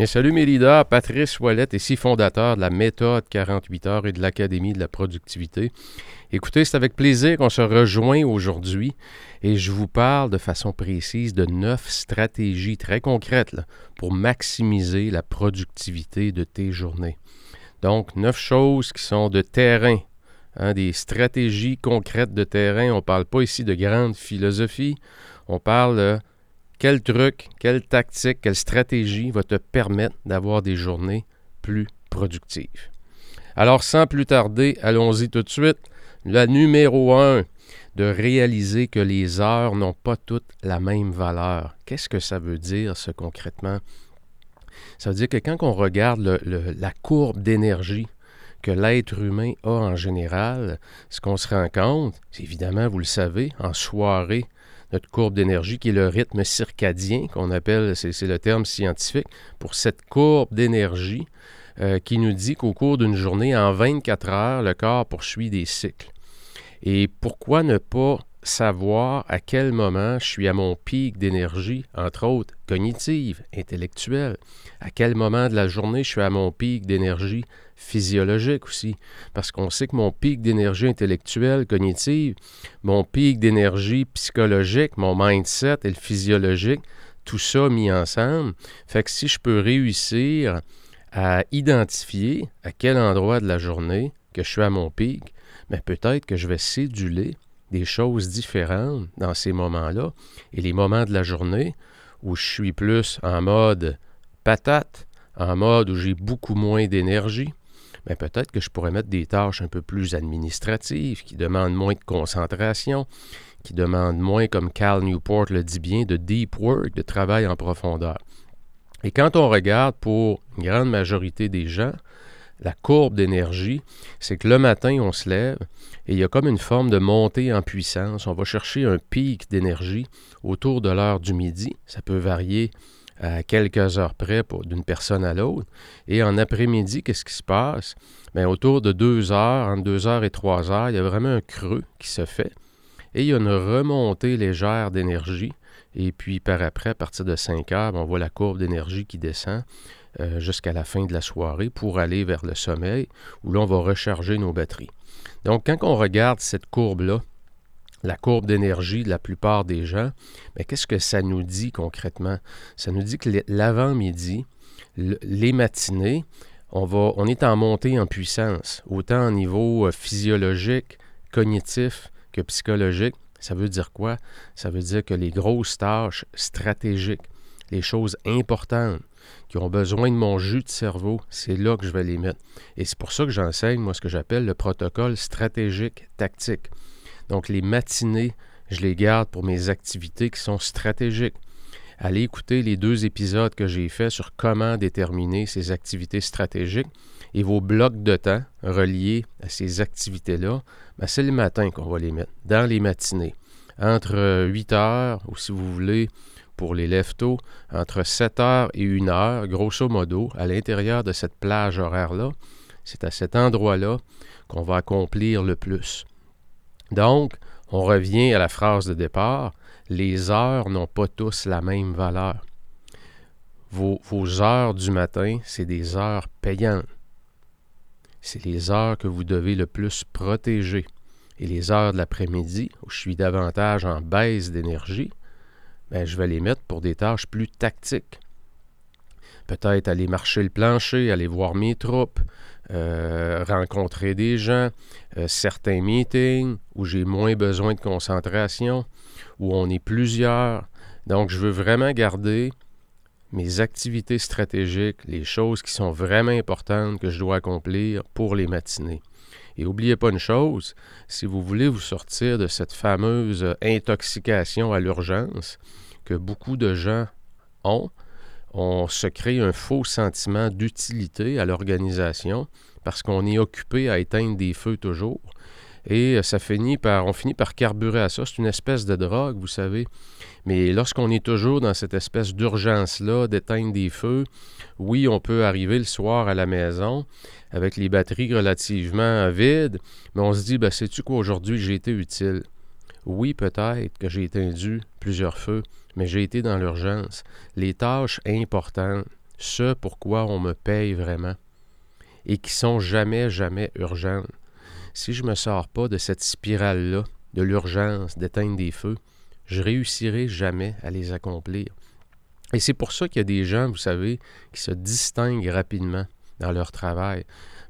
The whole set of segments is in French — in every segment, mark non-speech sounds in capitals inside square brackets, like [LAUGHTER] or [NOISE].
Bien, salut mes leaders, Patrice Ouellette, ici fondateur de la méthode 48 heures et de l'Académie de la productivité. Écoutez, c'est avec plaisir qu'on se rejoint aujourd'hui et je vous parle de façon précise de neuf stratégies très concrètes pour maximiser la productivité de tes journées. Donc, neuf choses qui sont de terrain, hein, des stratégies concrètes de terrain. On ne parle pas ici de grande philosophie, on parle de quel truc, quelle tactique, quelle stratégie va te permettre d'avoir des journées plus productives? Alors, sans plus tarder, allons-y tout de suite. La numéro un, de réaliser que les heures n'ont pas toutes la même valeur. Qu'est-ce que ça veut dire, ce concrètement? Ça veut dire que quand on regarde la courbe d'énergie que l'être humain a en général, ce qu'on se rend compte, évidemment, vous le savez, en soirée, notre courbe d'énergie, qui est le rythme circadien, qu'on appelle, c'est le terme scientifique, pour cette courbe d'énergie euh, qui nous dit qu'au cours d'une journée, en 24 heures, le corps poursuit des cycles. Et pourquoi ne pas savoir à quel moment je suis à mon pic d'énergie, entre autres cognitive, intellectuelle, à quel moment de la journée je suis à mon pic d'énergie physiologique aussi, parce qu'on sait que mon pic d'énergie intellectuelle, cognitive, mon pic d'énergie psychologique, mon mindset et le physiologique, tout ça mis ensemble, fait que si je peux réussir à identifier à quel endroit de la journée que je suis à mon pic, mais ben peut-être que je vais céduler des choses différentes dans ces moments-là. Et les moments de la journée où je suis plus en mode patate, en mode où j'ai beaucoup moins d'énergie, mais ben, peut-être que je pourrais mettre des tâches un peu plus administratives, qui demandent moins de concentration, qui demandent moins, comme Cal Newport le dit bien, de deep work, de travail en profondeur. Et quand on regarde pour une grande majorité des gens, la courbe d'énergie, c'est que le matin, on se lève et il y a comme une forme de montée en puissance. On va chercher un pic d'énergie autour de l'heure du midi. Ça peut varier à quelques heures près d'une personne à l'autre. Et en après-midi, qu'est-ce qui se passe? Bien, autour de deux heures, entre deux heures et trois heures, il y a vraiment un creux qui se fait. Et il y a une remontée légère d'énergie. Et puis par après, à partir de 5 heures, on voit la courbe d'énergie qui descend euh, jusqu'à la fin de la soirée pour aller vers le sommeil, où là, on va recharger nos batteries. Donc, quand on regarde cette courbe-là, la courbe d'énergie de la plupart des gens, mais qu'est-ce que ça nous dit concrètement? Ça nous dit que l'avant-midi, les matinées, on, on est en montée en puissance, autant au niveau euh, physiologique, cognitif que psychologique. Ça veut dire quoi? Ça veut dire que les grosses tâches stratégiques, les choses importantes, qui ont besoin de mon jus de cerveau, c'est là que je vais les mettre. Et c'est pour ça que j'enseigne, moi, ce que j'appelle le protocole stratégique tactique. Donc, les matinées, je les garde pour mes activités qui sont stratégiques. Allez écouter les deux épisodes que j'ai faits sur comment déterminer ces activités stratégiques et vos blocs de temps reliés à ces activités-là, ben, c'est le matin qu'on va les mettre, dans les matinées. Entre 8 heures, ou si vous voulez, pour les leftos entre 7 heures et 1 heure, grosso modo, à l'intérieur de cette plage horaire-là. C'est à cet endroit-là qu'on va accomplir le plus. Donc, on revient à la phrase de départ, les heures n'ont pas tous la même valeur. Vos, vos heures du matin, c'est des heures payantes. C'est les heures que vous devez le plus protéger. Et les heures de l'après-midi, où je suis davantage en baisse d'énergie, ben, je vais les mettre pour des tâches plus tactiques. Peut-être aller marcher le plancher, aller voir mes troupes, euh, rencontrer des gens, euh, certains meetings où j'ai moins besoin de concentration, où on est plusieurs. Donc, je veux vraiment garder mes activités stratégiques, les choses qui sont vraiment importantes que je dois accomplir pour les matinées. Et n'oubliez pas une chose, si vous voulez vous sortir de cette fameuse intoxication à l'urgence que beaucoup de gens ont, on se crée un faux sentiment d'utilité à l'organisation parce qu'on est occupé à éteindre des feux toujours. Et euh, ça finit par, on finit par carburer à ça. C'est une espèce de drogue, vous savez. Mais lorsqu'on est toujours dans cette espèce d'urgence-là d'éteindre des feux, oui, on peut arriver le soir à la maison avec les batteries relativement vides, mais on se dit, ben, sais-tu quoi, aujourd'hui, j'ai été utile? Oui, peut-être que j'ai éteint plusieurs feux, mais j'ai été dans l'urgence. Les tâches importantes, ce pourquoi on me paye vraiment, et qui sont jamais, jamais urgentes. Si je ne me sors pas de cette spirale-là, de l'urgence d'éteindre des feux, je réussirai jamais à les accomplir. Et c'est pour ça qu'il y a des gens, vous savez, qui se distinguent rapidement dans leur travail,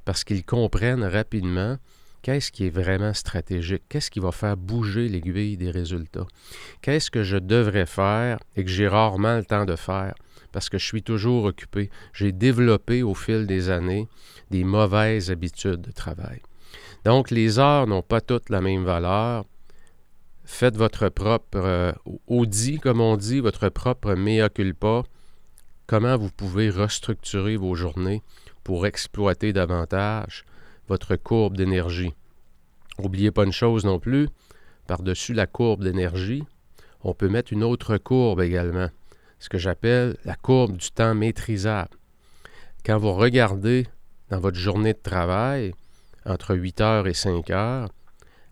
parce qu'ils comprennent rapidement Qu'est-ce qui est vraiment stratégique? Qu'est-ce qui va faire bouger l'aiguille des résultats? Qu'est-ce que je devrais faire et que j'ai rarement le temps de faire parce que je suis toujours occupé? J'ai développé au fil des années des mauvaises habitudes de travail. Donc, les heures n'ont pas toutes la même valeur. Faites votre propre euh, audit, comme on dit, votre propre mea culpa. Comment vous pouvez restructurer vos journées pour exploiter davantage votre courbe d'énergie? N'oubliez pas une chose non plus, par-dessus la courbe d'énergie, on peut mettre une autre courbe également, ce que j'appelle la courbe du temps maîtrisable. Quand vous regardez dans votre journée de travail, entre 8 heures et 5 heures,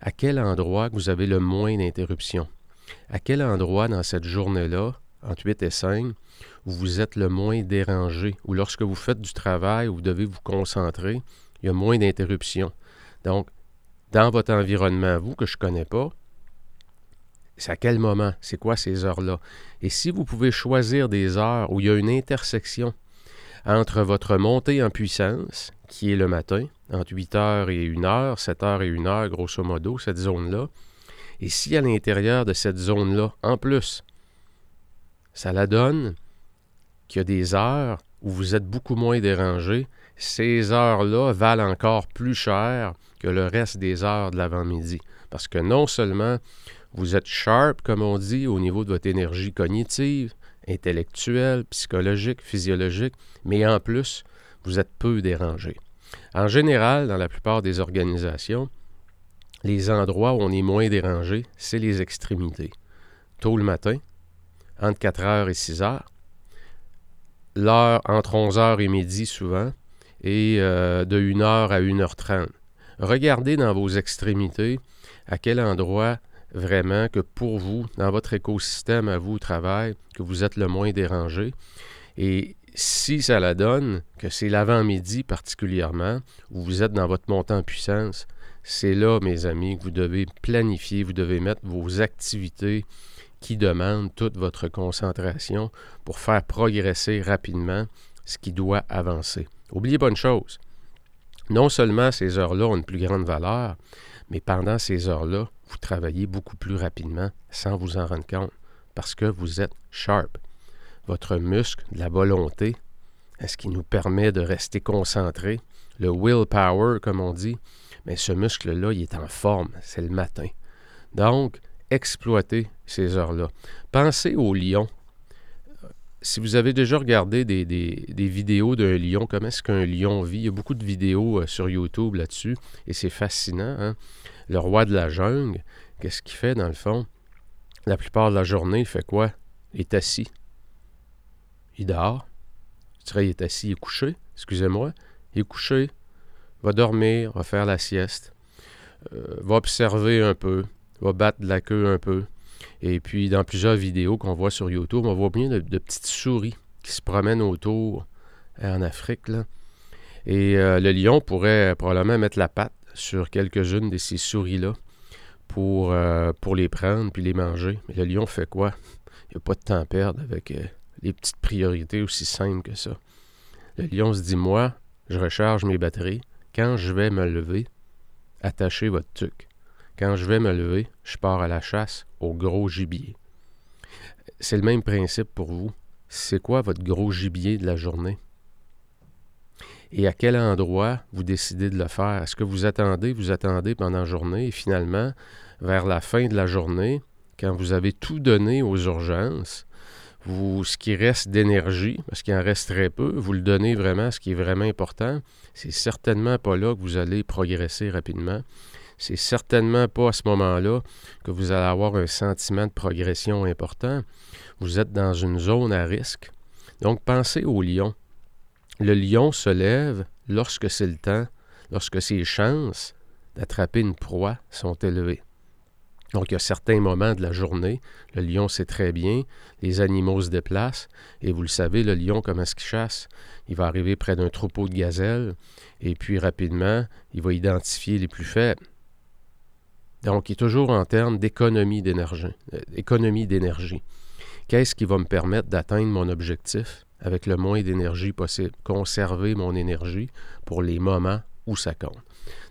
à quel endroit vous avez le moins d'interruptions? À quel endroit dans cette journée-là, entre 8 et 5, vous êtes le moins dérangé, ou lorsque vous faites du travail, vous devez vous concentrer, il y a moins d'interruptions? Donc, dans votre environnement, vous, que je ne connais pas, c'est à quel moment? C'est quoi ces heures-là? Et si vous pouvez choisir des heures où il y a une intersection entre votre montée en puissance, qui est le matin, entre 8 heures et 1 heure, 7 heures et 1 heure, grosso modo, cette zone-là, et si à l'intérieur de cette zone-là, en plus, ça la donne qu'il y a des heures où vous êtes beaucoup moins dérangé, ces heures-là valent encore plus cher que le reste des heures de l'avant-midi. Parce que non seulement vous êtes sharp, comme on dit, au niveau de votre énergie cognitive, intellectuelle, psychologique, physiologique, mais en plus, vous êtes peu dérangé. En général, dans la plupart des organisations, les endroits où on est moins dérangé, c'est les extrémités. Tôt le matin, entre 4 heures et 6 heures, l'heure entre 11 heures et midi souvent, et euh, de 1h à 1h30. Regardez dans vos extrémités à quel endroit vraiment que pour vous, dans votre écosystème à vous au travail, que vous êtes le moins dérangé. Et si ça la donne, que c'est l'avant-midi particulièrement, où vous êtes dans votre montant en puissance, c'est là, mes amis, que vous devez planifier, vous devez mettre vos activités qui demandent toute votre concentration pour faire progresser rapidement ce qui doit avancer. Oubliez pas une chose. Non seulement ces heures-là ont une plus grande valeur, mais pendant ces heures-là, vous travaillez beaucoup plus rapidement sans vous en rendre compte parce que vous êtes sharp. Votre muscle de la volonté, ce qui nous permet de rester concentré, le willpower, comme on dit, mais ce muscle-là, il est en forme, c'est le matin. Donc, exploitez ces heures-là. Pensez au lion si vous avez déjà regardé des, vidéos d'un lion, comment est-ce qu'un lion vit, il y a beaucoup de vidéos euh, sur YouTube là-dessus et c'est fascinant. Hein? Le roi de la jungle, qu'est-ce qu'il fait dans le fond? La plupart de la journée, il fait quoi? Il est assis. Il dort. Il est assis, il est couché, excusez-moi. Il est couché, va dormir, va faire la sieste, euh, va observer un peu, va battre la queue un peu. Et puis, dans plusieurs vidéos qu'on voit sur YouTube, on voit bien de, petites souris qui se promènent autour euh, en Afrique. Là. Et euh, le lion pourrait probablement mettre la patte sur quelques-unes de ces souris-là pour, pour les prendre puis les manger. Mais le lion fait quoi? Il n'y a pas de temps à perdre avec les petites priorités aussi simples que ça. Le lion se dit, moi, je recharge mes batteries quand je vais me lever, attachez votre tuque. Quand je vais me lever, je pars à la chasse au gros gibier. C'est le même principe pour vous. C'est quoi votre gros gibier de la journée? Et à quel endroit vous décidez de le faire? Est-ce que vous attendez, vous attendez pendant la journée et finalement, vers la fin de la journée, quand vous avez tout donné aux urgences, ce qui reste d'énergie, parce qu'il en reste très peu, vous le donnez vraiment à ce qui est vraiment important. C'est certainement pas là que vous allez progresser rapidement. C'est certainement pas à ce moment-là que vous allez avoir un sentiment de progression important. Vous êtes dans une zone à risque. Donc pensez au lion. Le lion se lève lorsque c'est le temps, lorsque ses chances d'attraper une proie sont élevées. Donc, il y a certains moments de la journée, le lion sait très bien, les animaux se déplacent, et vous le savez, le lion, comment est-ce qu'il chasse? Il va arriver près d'un troupeau de gazelles, et puis rapidement, il va identifier les plus faibles. Donc, il est toujours en termes d'économie d'énergie. Euh, d'énergie. Qu'est-ce qui va me permettre d'atteindre mon objectif avec le moins d'énergie possible? Conserver mon énergie pour les moments où ça compte.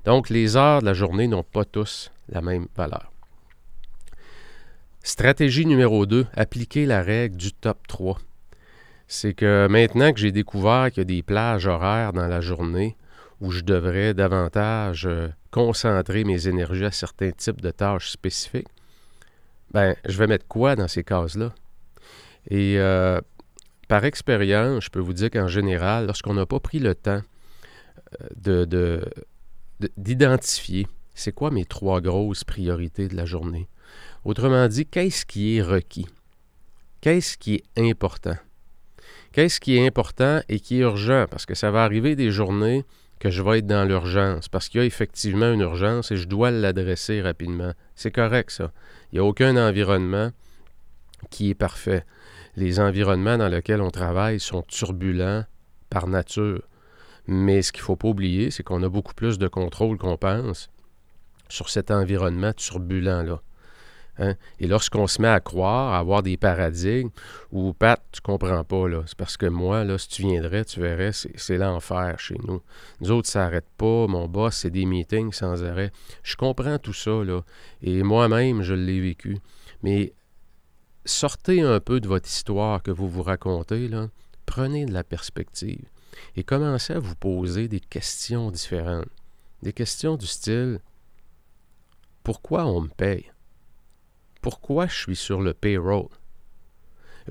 Donc, les heures de la journée n'ont pas tous la même valeur. Stratégie numéro 2, appliquer la règle du top 3. C'est que maintenant que j'ai découvert qu'il y a des plages horaires dans la journée où je devrais davantage euh, concentrer mes énergies à certains types de tâches spécifiques, ben, je vais mettre quoi dans ces cases-là? Et euh, par expérience, je peux vous dire qu'en général, lorsqu'on n'a pas pris le temps euh, de, d'identifier c'est quoi mes trois grosses priorités de la journée, Autrement dit, qu'est-ce qui est requis? Qu'est-ce qui est important? Qu'est-ce qui est important et qui est urgent? Parce que ça va arriver des journées que je vais être dans l'urgence, parce qu'il y a effectivement une urgence et je dois l'adresser rapidement. C'est correct, ça. Il n'y a aucun environnement qui est parfait. Les environnements dans lesquels on travaille sont turbulents par nature. Mais ce qu'il ne faut pas oublier, c'est qu'on a beaucoup plus de contrôle qu'on pense sur cet environnement turbulent-là. Hein? Et lorsqu'on se met à croire, à avoir des paradigmes, ou Pat, tu comprends pas, c'est parce que moi, là, si tu viendrais, tu verrais, c'est l'enfer chez nous. Nous autres, ça n'arrête pas, mon boss, c'est des meetings sans arrêt. Je comprends tout ça, là, et moi-même, je l'ai vécu. Mais sortez un peu de votre histoire que vous vous racontez, prenez de la perspective et commencez à vous poser des questions différentes. Des questions du style Pourquoi on me paye? Pourquoi je suis sur le payroll?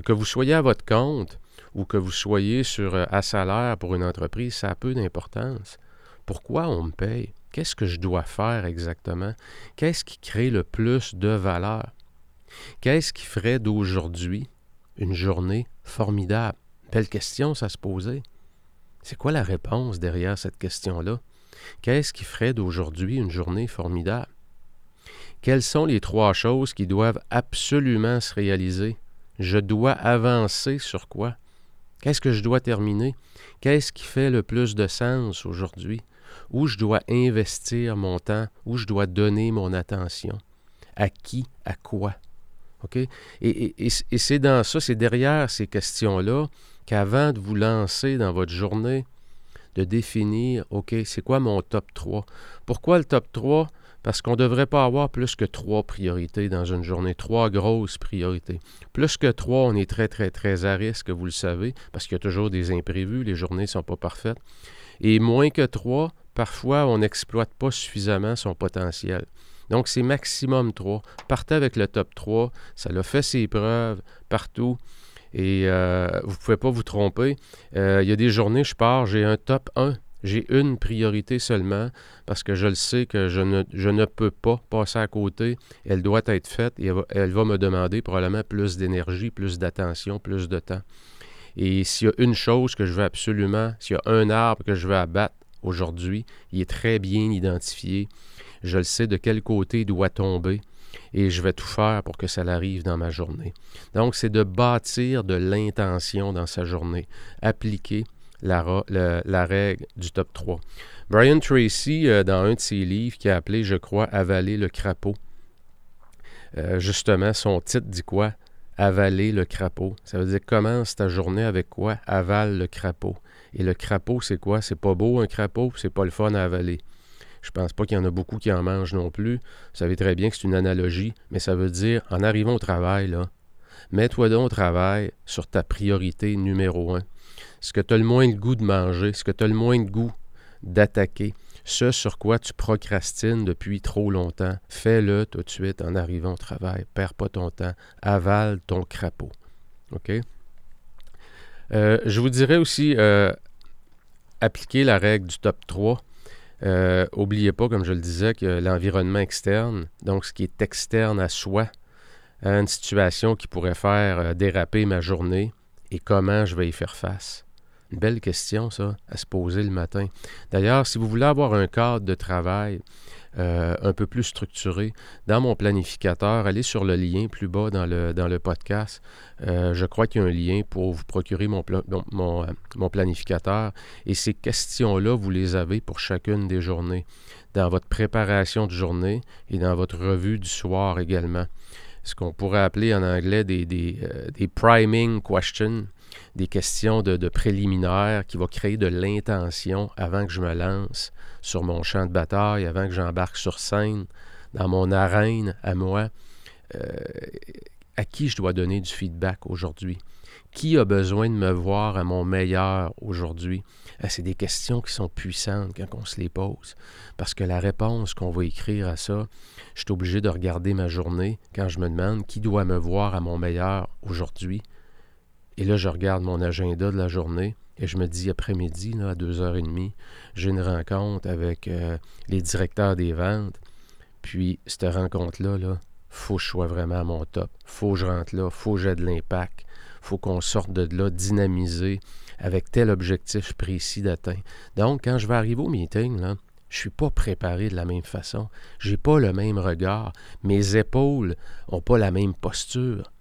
Que vous soyez à votre compte ou que vous soyez sur euh, à salaire pour une entreprise, ça a peu d'importance. Pourquoi on me paye? Qu'est-ce que je dois faire exactement? Qu'est-ce qui crée le plus de valeur? Qu'est-ce qui ferait d'aujourd'hui une journée formidable? Belle question, ça se posait. C'est quoi la réponse derrière cette question-là? Qu'est-ce qui ferait d'aujourd'hui une journée formidable? Quelles sont les trois choses qui doivent absolument se réaliser? Je dois avancer sur quoi? Qu'est-ce que je dois terminer? Qu'est-ce qui fait le plus de sens aujourd'hui? Où je dois investir mon temps? Où je dois donner mon attention? À qui? À quoi? OK? Et, et c'est dans ça, c'est derrière ces questions-là qu'avant de vous lancer dans votre journée, de définir, OK, c'est quoi mon top 3? Pourquoi le top 3? Parce qu'on ne devrait pas avoir plus que trois priorités dans une journée, trois grosses priorités. Plus que trois, on est très, très, très à risque, vous le savez, parce qu'il y a toujours des imprévus, les journées ne sont pas parfaites. Et moins que trois, parfois, on n'exploite pas suffisamment son potentiel. Donc, c'est maximum trois. Partez avec le top 3. Ça a fait ses preuves partout. Et euh, vous ne pouvez pas vous tromper. Euh, il y a des journées, je pars, j'ai un top 1 j'ai une priorité seulement parce que je le sais que je ne, peux pas passer à côté. Elle doit être faite et elle va, me demander probablement plus d'énergie, plus d'attention, plus de temps. Et s'il y a une chose que je veux absolument, s'il y a un arbre que je veux abattre aujourd'hui, il est très bien identifié. Je le sais de quel côté il doit tomber et je vais tout faire pour que ça arrive dans ma journée. Donc, c'est de bâtir de l'intention dans sa journée, appliquer la, règle du top 3. Brian Tracy, euh, dans un de ses livres qui a appelé, je crois, Avaler le crapaud, euh, justement, son titre dit quoi? Avaler le crapaud. Ça veut dire commence ta journée avec quoi? Avale le crapaud. Et le crapaud, c'est quoi? C'est pas beau un crapaud, c'est pas le fun à avaler. Je pense pas qu'il y en a beaucoup qui en mangent non plus. Vous savez très bien que c'est une analogie, mais ça veut dire, en arrivant au travail, là, mets-toi donc au travail sur ta priorité numéro un. Ce que tu as le moins de goût de manger, ce que tu as le moins de goût d'attaquer, ce sur quoi tu procrastines depuis trop longtemps, fais-le tout de suite en arrivant au travail. Perds pas ton temps. Avale ton crapaud. OK? Euh, je vous dirais aussi, euh, appliquer la règle du top 3. Euh, oubliez pas, comme je le disais, que l'environnement externe, donc ce qui est externe à soi, à une situation qui pourrait faire déraper ma journée et comment je vais y faire face. Une belle question, ça, à se poser le matin. D'ailleurs, si vous voulez avoir un cadre de travail euh, un peu plus structuré, dans mon planificateur, allez sur le lien plus bas dans le, dans le podcast. Euh, je crois qu'il y a un lien pour vous procurer euh, mon planificateur. Et ces questions-là, vous les avez pour chacune des journées, dans votre préparation de journée et dans votre revue du soir également. Ce qu'on pourrait appeler en anglais des, des priming questions des questions de, préliminaires qui vont créer de l'intention avant que je me lance sur mon champ de bataille, avant que j'embarque sur scène, dans mon arène à moi. Euh, à qui je dois donner du feedback aujourd'hui? Qui a besoin de me voir à mon meilleur aujourd'hui? Euh, c'est des questions qui sont puissantes quand on se les pose. Parce que la réponse qu'on va écrire à ça, je suis obligé de regarder ma journée quand je me demande qui doit me voir à mon meilleur aujourd'hui. Et là, je regarde mon agenda de la journée et je me dis après-midi, à 2h30, j'ai une rencontre avec euh, les directeurs des ventes. Puis, cette rencontre-là, là, faut que je sois vraiment à mon top. faut que je rentre là, faut que j'ai de l'impact. faut qu'on sorte de là dynamisé avec tel objectif précis d'atteindre. Donc, quand je vais arriver au meeting, là, je suis pas préparé de la même façon. J'ai pas le même regard. Mes épaules ont pas la même posture.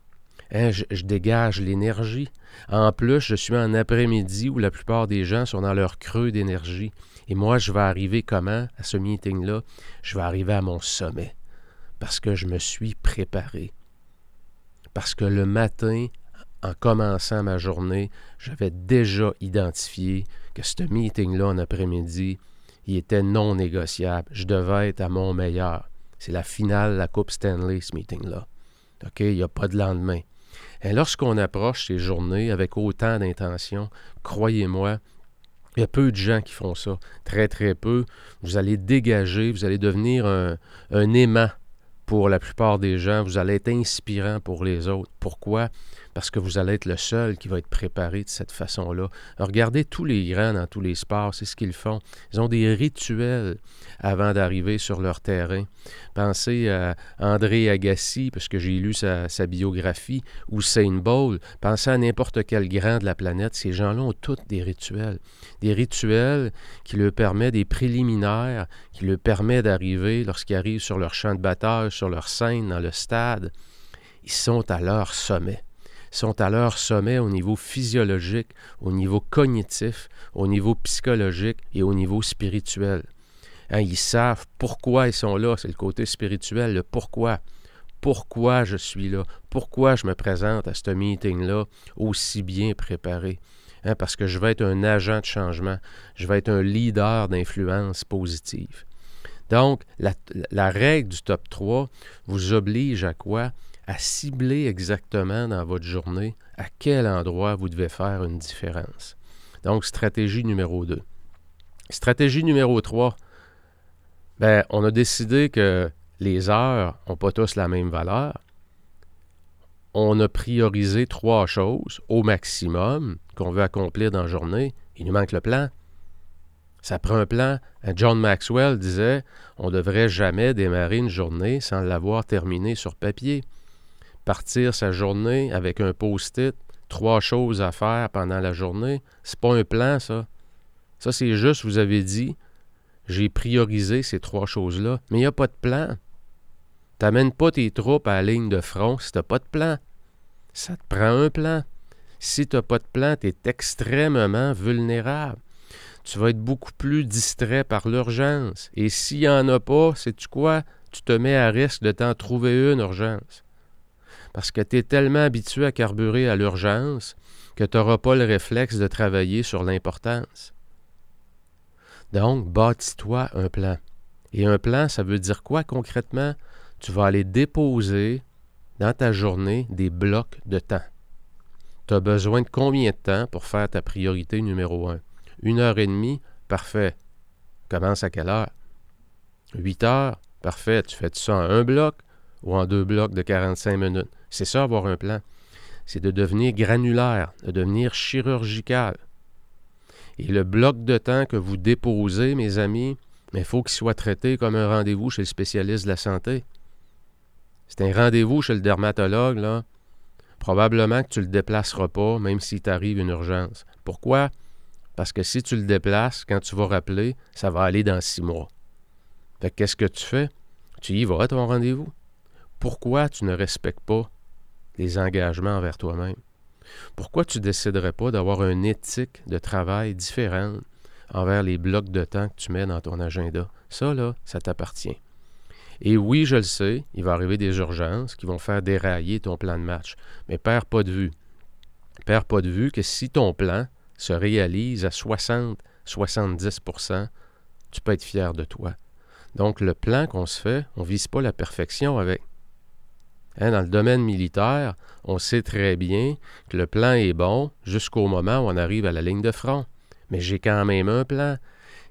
Hein, je, dégage l'énergie. En plus, je suis en après-midi où la plupart des gens sont dans leur creux d'énergie. Et moi, je vais arriver comment? À ce meeting-là? Je vais arriver à mon sommet parce que je me suis préparé. Parce que le matin, en commençant ma journée, j'avais déjà identifié que ce meeting-là en après-midi, il était non négociable. Je devais être à mon meilleur. C'est la finale de la Coupe Stanley, ce meeting-là. OK? Il n'y a pas de lendemain. Et lorsqu'on approche ces journées avec autant d'intention, croyez-moi, il y a peu de gens qui font ça. Très, très peu. Vous allez dégager, vous allez devenir un, un aimant pour la plupart des gens. Vous allez être inspirant pour les autres. Pourquoi? Parce que vous allez être le seul qui va être préparé de cette façon-là. Regardez tous les grands dans tous les sports, c'est ce qu'ils font. Ils ont des rituels avant d'arriver sur leur terrain. Pensez à André Agassi, parce que j'ai lu sa, biographie, ou Saint Bowl. Pensez à n'importe quel grand de la planète. Ces gens-là ont tous des rituels. Des rituels qui leur permettent des préliminaires, qui leur permettent d'arriver, lorsqu'ils arrivent sur leur champ de bataille, sur leur scène, dans le stade, ils sont à leur sommet sont à leur sommet au niveau physiologique, au niveau cognitif, au niveau psychologique et au niveau spirituel. Hein, ils savent pourquoi ils sont là, c'est le côté spirituel, le pourquoi. Pourquoi je suis là, pourquoi je me présente à ce meeting-là aussi bien préparé? Hein, parce que je vais être un agent de changement, je vais être un leader d'influence positive. Donc, la, la, règle du top 3 vous oblige à quoi? À cibler exactement dans votre journée à quel endroit vous devez faire une différence. Donc, stratégie numéro 2. Stratégie numéro 3, ben, on a décidé que les heures n'ont pas tous la même valeur. On a priorisé trois choses au maximum qu'on veut accomplir dans la journée. Il nous manque le plan. Ça prend un plan. John Maxwell disait on ne devrait jamais démarrer une journée sans l'avoir terminée sur papier partir sa journée avec un post-it, trois choses à faire pendant la journée, c'est pas un plan, ça. Ça, c'est juste, vous avez dit, j'ai priorisé ces trois choses-là, mais il n'y a pas de plan. T'amènes pas tes troupes à la ligne de front si t'as pas de plan. Ça te prend un plan. Si tu n'as pas de plan, tu extrêmement vulnérable. Tu vas être beaucoup plus distrait par l'urgence. Et s'il n'y en a pas, sais-tu quoi? Tu te mets à risque de t'en trouver une urgence. Parce que tu es tellement habitué à carburer à l'urgence que tu n'auras pas le réflexe de travailler sur l'importance. Donc, bâtis-toi un plan. Et un plan, ça veut dire quoi concrètement? Tu vas aller déposer dans ta journée des blocs de temps. Tu as besoin de combien de temps pour faire ta priorité numéro un? Une heure et demie? Parfait. Commence à quelle heure? Huit heures? Parfait. Tu fais ça en un bloc ou en deux blocs de 45 minutes? C'est ça, avoir un plan. C'est de devenir granulaire, de devenir chirurgical. Et le bloc de temps que vous déposez, mes amis, il faut qu'il soit traité comme un rendez-vous chez le spécialiste de la santé. C'est un rendez-vous chez le dermatologue, là. Probablement que tu ne le déplaceras pas, même s'il t'arrive une urgence. Pourquoi? Parce que si tu le déplaces, quand tu vas rappeler, ça va aller dans six mois. Fait qu'est-ce que tu fais? Tu y vas à ton rendez-vous. Pourquoi tu ne respectes pas les engagements envers toi-même? Pourquoi tu déciderais pas d'avoir une éthique de travail différente envers les blocs de temps que tu mets dans ton agenda? Ça, là, ça t'appartient. Et oui, je le sais, il va arriver des urgences qui vont faire dérailler ton plan de match. Mais perds pas de vue. Perds pas de vue que si ton plan se réalise à 60-70% tu peux être fier de toi. Donc, le plan qu'on se fait, on ne vise pas la perfection avec. Hein, dans le domaine militaire, on sait très bien que le plan est bon jusqu'au moment où on arrive à la ligne de front. Mais j'ai quand même un plan.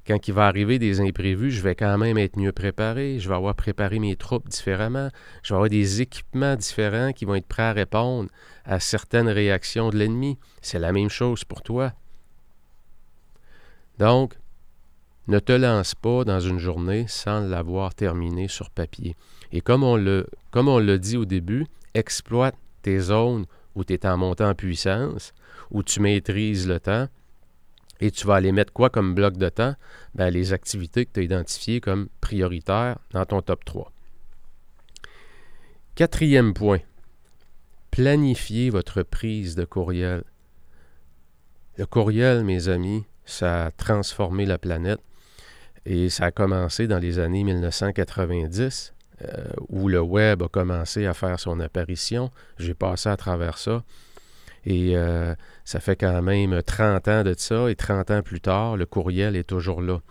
Quand il va arriver des imprévus, je vais quand même être mieux préparé. Je vais avoir préparé mes troupes différemment. Je vais avoir des équipements différents qui vont être prêts à répondre à certaines réactions de l'ennemi. C'est la même chose pour toi. Donc, ne te lance pas dans une journée sans l'avoir terminé sur papier. Et comme on le, dit au début, exploite tes zones où tu es en montant en puissance, où tu maîtrises le temps, et tu vas aller mettre quoi comme bloc de temps? Ben, les activités que tu as identifiées comme prioritaires dans ton top 3. Quatrième point, planifiez votre prise de courriel. Le courriel, mes amis, ça a transformé la planète. Et ça a commencé dans les années 1990, euh, où le web a commencé à faire son apparition. J'ai passé à travers ça. Et euh, ça fait quand même 30 ans de ça, et 30 ans plus tard, le courriel est toujours là.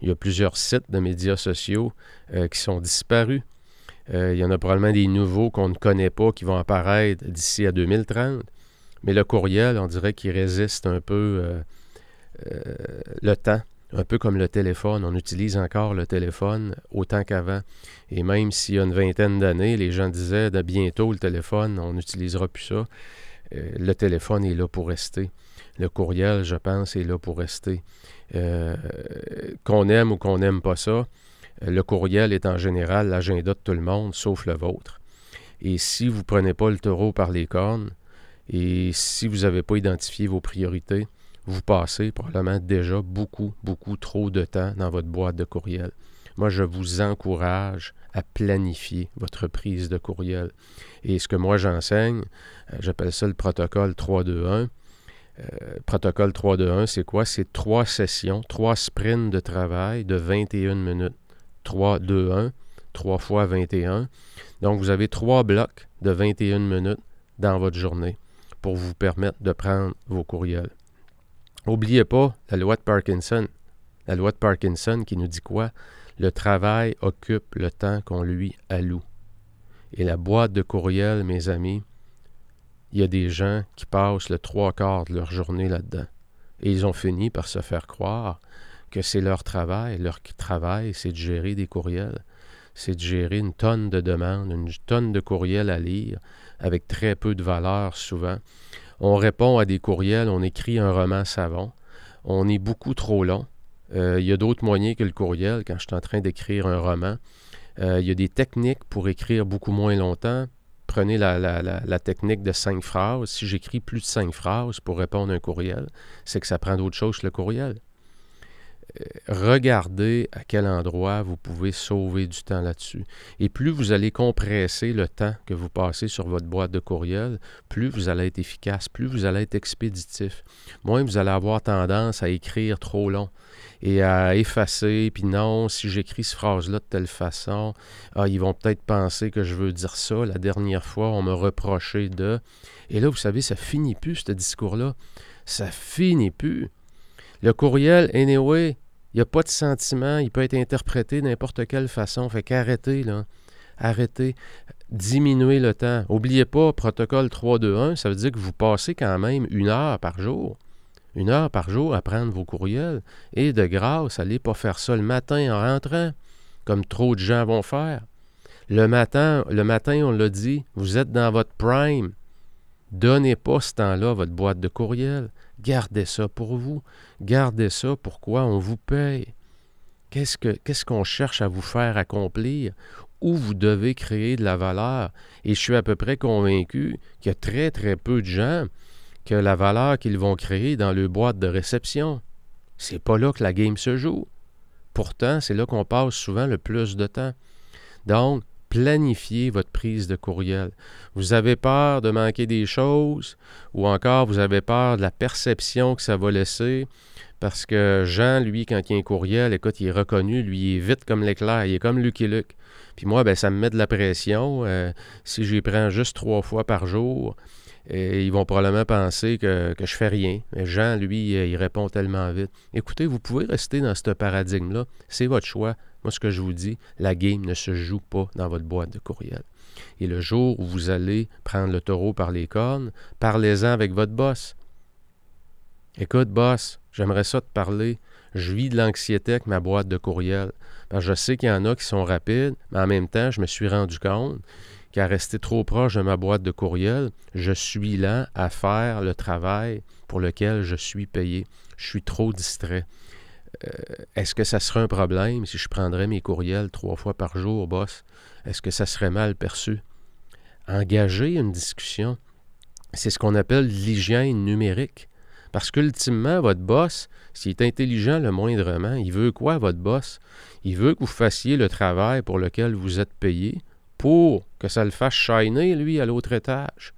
Il y a plusieurs sites de médias sociaux euh, qui sont disparus. il y en a probablement des nouveaux qu'on ne connaît pas qui vont apparaître d'ici à 2030. Mais le courriel, on dirait qu'il résiste un peu le temps un peu comme le téléphone. On utilise encore le téléphone autant qu'avant. Et même s'il y a une vingtaine d'années, les gens disaient de bientôt le téléphone, on n'utilisera plus ça. Euh, le téléphone est là pour rester. Le courriel, je pense, est là pour rester. Euh, qu'on aime ou qu'on n'aime pas ça, le courriel est en général l'agenda de tout le monde, sauf le vôtre. Et si vous ne prenez pas le taureau par les cornes, et si vous n'avez pas identifié vos priorités, vous passez probablement déjà beaucoup, beaucoup trop de temps dans votre boîte de courriel. Moi, je vous encourage à planifier votre prise de courriel. Et ce que moi j'enseigne, euh, j'appelle ça le protocole 321. Euh, protocole 321, c'est quoi? C'est trois sessions, trois sprints de travail de 21 minutes. 3, 2, 1, 3 fois 21. Donc, vous avez trois blocs de 21 minutes dans votre journée pour vous permettre de prendre vos courriels. N'oubliez pas la loi de Parkinson. La loi de Parkinson qui nous dit quoi? Le travail occupe le temps qu'on lui alloue. Et la boîte de courriel, mes amis, il y a des gens qui passent le trois quarts de leur journée là-dedans. Et ils ont fini par se faire croire que c'est leur travail. Leur travail, c'est de gérer des courriels. C'est de gérer une tonne de demandes, une tonne de courriels à lire, avec très peu de valeur souvent. On répond à des courriels, on écrit un roman savant. On est beaucoup trop long. Euh, il y a d'autres moyens que le courriel quand je suis en train d'écrire un roman. Euh, il y a des techniques pour écrire beaucoup moins longtemps. Prenez la, la technique de cinq phrases. Si j'écris plus de cinq phrases pour répondre à un courriel, c'est que ça prend d'autres choses que le courriel. Regardez à quel endroit vous pouvez sauver du temps là-dessus. Et plus vous allez compresser le temps que vous passez sur votre boîte de courriel, plus vous allez être efficace, plus vous allez être expéditif. Moins vous allez avoir tendance à écrire trop long et à effacer, puis non, si j'écris cette phrase-là de telle façon, ah, ils vont peut-être penser que je veux dire ça. La dernière fois, on me reprochait de... Et là, vous savez, ça finit plus, ce discours-là. Ça finit plus. Le courriel, anyway, il n'y a pas de sentiment, il peut être interprété n'importe quelle façon. Fait qu'arrêtez, là. Arrêtez. Diminuez le temps. N'oubliez pas, protocole 3-2-1, ça veut dire que vous passez quand même une heure par jour. Une heure par jour à prendre vos courriels. Et de grâce, allez pas faire ça le matin en rentrant, comme trop de gens vont faire. Le matin, le matin, on l'a dit, vous êtes dans votre prime. Donnez pas ce temps-là votre boîte de courriel. Gardez ça pour vous. Gardez ça pourquoi on vous paye. Qu'est-ce, que, qu'est-ce qu'on cherche à vous faire accomplir? Où vous devez créer de la valeur? Et je suis à peu près convaincu qu'il y a très, très peu de gens que la valeur qu'ils vont créer dans le boîte de réception. C'est pas là que la game se joue. Pourtant, c'est là qu'on passe souvent le plus de temps. Donc, planifiez votre prise de courriel. Vous avez peur de manquer des choses ou encore vous avez peur de la perception que ça va laisser? Parce que Jean, lui, quand il y a un courriel, écoute, il est reconnu, lui, il est vite comme l'éclair, il est comme Lucky Luke. Puis moi, ben, ça me met de la pression. Euh, si j'y prends juste trois fois par jour, ils vont probablement penser que, que je fais rien. Mais Jean, lui, il répond tellement vite. Écoutez, vous pouvez rester dans ce paradigme-là. C'est votre choix. Moi, ce que je vous dis, la game ne se joue pas dans votre boîte de courriel. Et le jour où vous allez prendre le taureau par les cornes, parlez-en avec votre boss. Écoute, boss, j'aimerais ça te parler. Je vis de l'anxiété avec ma boîte de courriel. je sais qu'il y en a qui sont rapides, mais en même temps, je me suis rendu compte qu'à rester trop proche de ma boîte de courriel, je suis lent à faire le travail pour lequel je suis payé. Je suis trop distrait. Euh, est-ce que ça serait un problème si je prendrais mes courriels trois fois par jour, boss? Est-ce que ça serait mal perçu? Engager une discussion, c'est ce qu'on appelle l'hygiène numérique. Parce qu'ultimement, votre boss, s'il est intelligent le moindrement, il veut quoi, votre boss? Il veut que vous fassiez le travail pour lequel vous êtes payé pour que ça le fasse shiner, lui, à l'autre étage.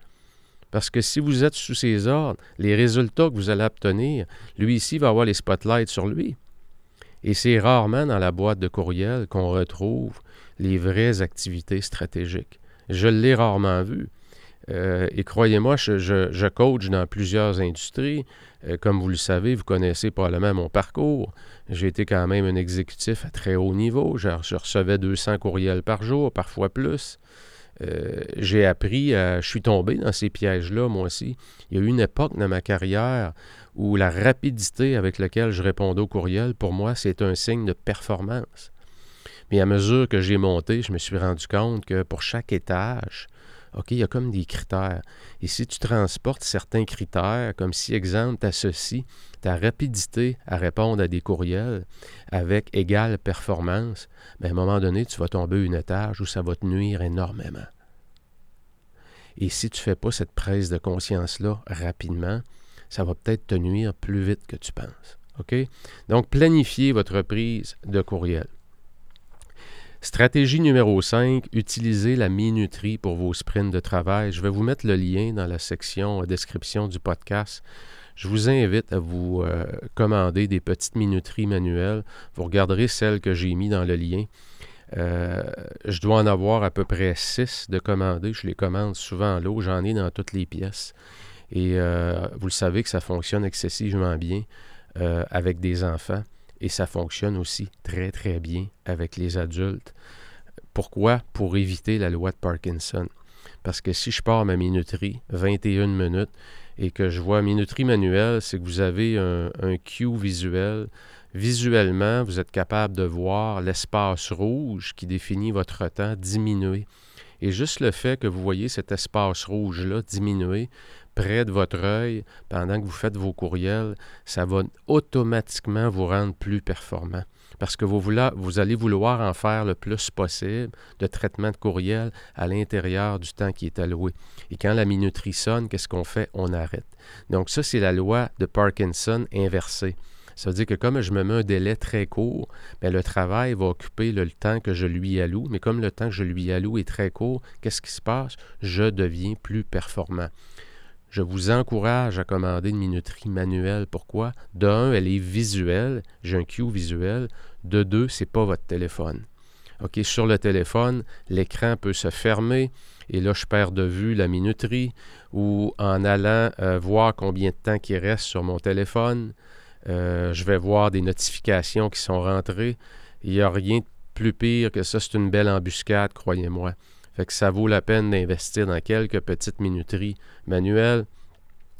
Parce que si vous êtes sous ses ordres, les résultats que vous allez obtenir, lui ici va avoir les spotlights sur lui. Et c'est rarement dans la boîte de courriel qu'on retrouve les vraies activités stratégiques. Je l'ai rarement vu. Euh, et croyez-moi, je, coach dans plusieurs industries. Euh, comme vous le savez, vous connaissez probablement mon parcours. J'ai été quand même un exécutif à très haut niveau. Je, recevais 200 courriels par jour, parfois plus. Euh, j'ai appris, je suis tombé dans ces pièges-là, moi aussi. Il y a eu une époque dans ma carrière où la rapidité avec laquelle je répondais aux courriels, pour moi, c'est un signe de performance. Mais à mesure que j'ai monté, je me suis rendu compte que pour chaque étage, OK, il y a comme des critères. Et si tu transportes certains critères, comme si, exemple, tu associes ta rapidité à répondre à des courriels avec égale performance, bien, à un moment donné, tu vas tomber une étage où ça va te nuire énormément. Et si tu ne fais pas cette prise de conscience-là rapidement, ça va peut-être te nuire plus vite que tu penses. OK? Donc, planifiez votre prise de courriel. Stratégie numéro 5, utilisez la minuterie pour vos sprints de travail. Je vais vous mettre le lien dans la section description du podcast. Je vous invite à vous euh, commander des petites minuteries manuelles. Vous regarderez celles que j'ai mis dans le lien. Euh, je dois en avoir à peu près six de commandés. Je les commande souvent en lot. J'en ai dans toutes les pièces. Et euh, vous le savez que ça fonctionne excessivement bien euh, avec des enfants et ça fonctionne aussi très très bien avec les adultes. Pourquoi? Pour éviter la loi de Parkinson. Parce que si je pars ma minuterie, 21 minutes, et que je vois minuterie manuelle, c'est que vous avez un, un cue visuel. Visuellement, vous êtes capable de voir l'espace rouge qui définit votre temps diminuer. Et juste le fait que vous voyez cet espace rouge-là diminuer près de votre œil pendant que vous faites vos courriels, ça va automatiquement vous rendre plus performant. Parce que vous, allez vouloir en faire le plus possible de traitement de courriel à l'intérieur du temps qui est alloué. Et quand la minuterie sonne, qu'est-ce qu'on fait? On arrête. Donc ça, c'est la loi de Parkinson inversée. Ça veut dire que comme je me mets un délai très court, bien, le travail va occuper le, temps que je lui alloue. Mais comme le temps que je lui alloue est très court, qu'est-ce qui se passe? Je deviens plus performant. Je vous encourage à commander une minuterie manuelle. Pourquoi? De un, elle est visuelle. J'ai un cue visuel. De deux, c'est pas votre téléphone. OK, sur le téléphone, l'écran peut se fermer et là, je perds de vue la minuterie ou en allant euh, voir combien de temps il reste sur mon téléphone, euh, je vais voir des notifications qui sont rentrées. Il n'y a rien de plus pire que ça. C'est une belle embuscade, croyez-moi. Fait que ça vaut la peine d'investir dans quelques petites minuteries manuelles.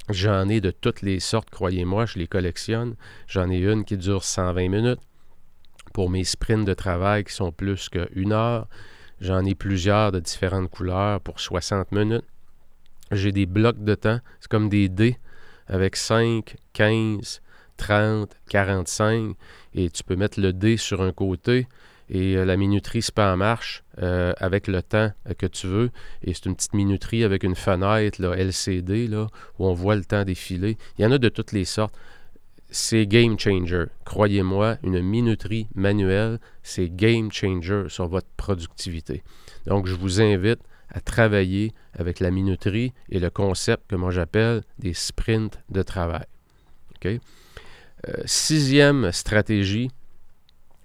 J'en ai de toutes les sortes, croyez-moi, je les collectionne. J'en ai une qui dure 120 minutes pour mes sprints de travail qui sont plus qu'une heure. J'en ai plusieurs de différentes couleurs pour 60 minutes. J'ai des blocs de temps. C'est comme des dés avec 5, 15, 30, 45. Et tu peux mettre le dé sur un côté et euh, la minuterie se pas en marche euh, avec le temps que tu veux. Et c'est une petite minuterie avec une fenêtre là, LCD là, où on voit le temps défiler. Il y en a de toutes les sortes c'est game changer. Croyez-moi, une minuterie manuelle, c'est game changer sur votre productivité. Donc, je vous invite à travailler avec la minuterie et le concept que moi j'appelle des sprints de travail. Euh, sixième stratégie,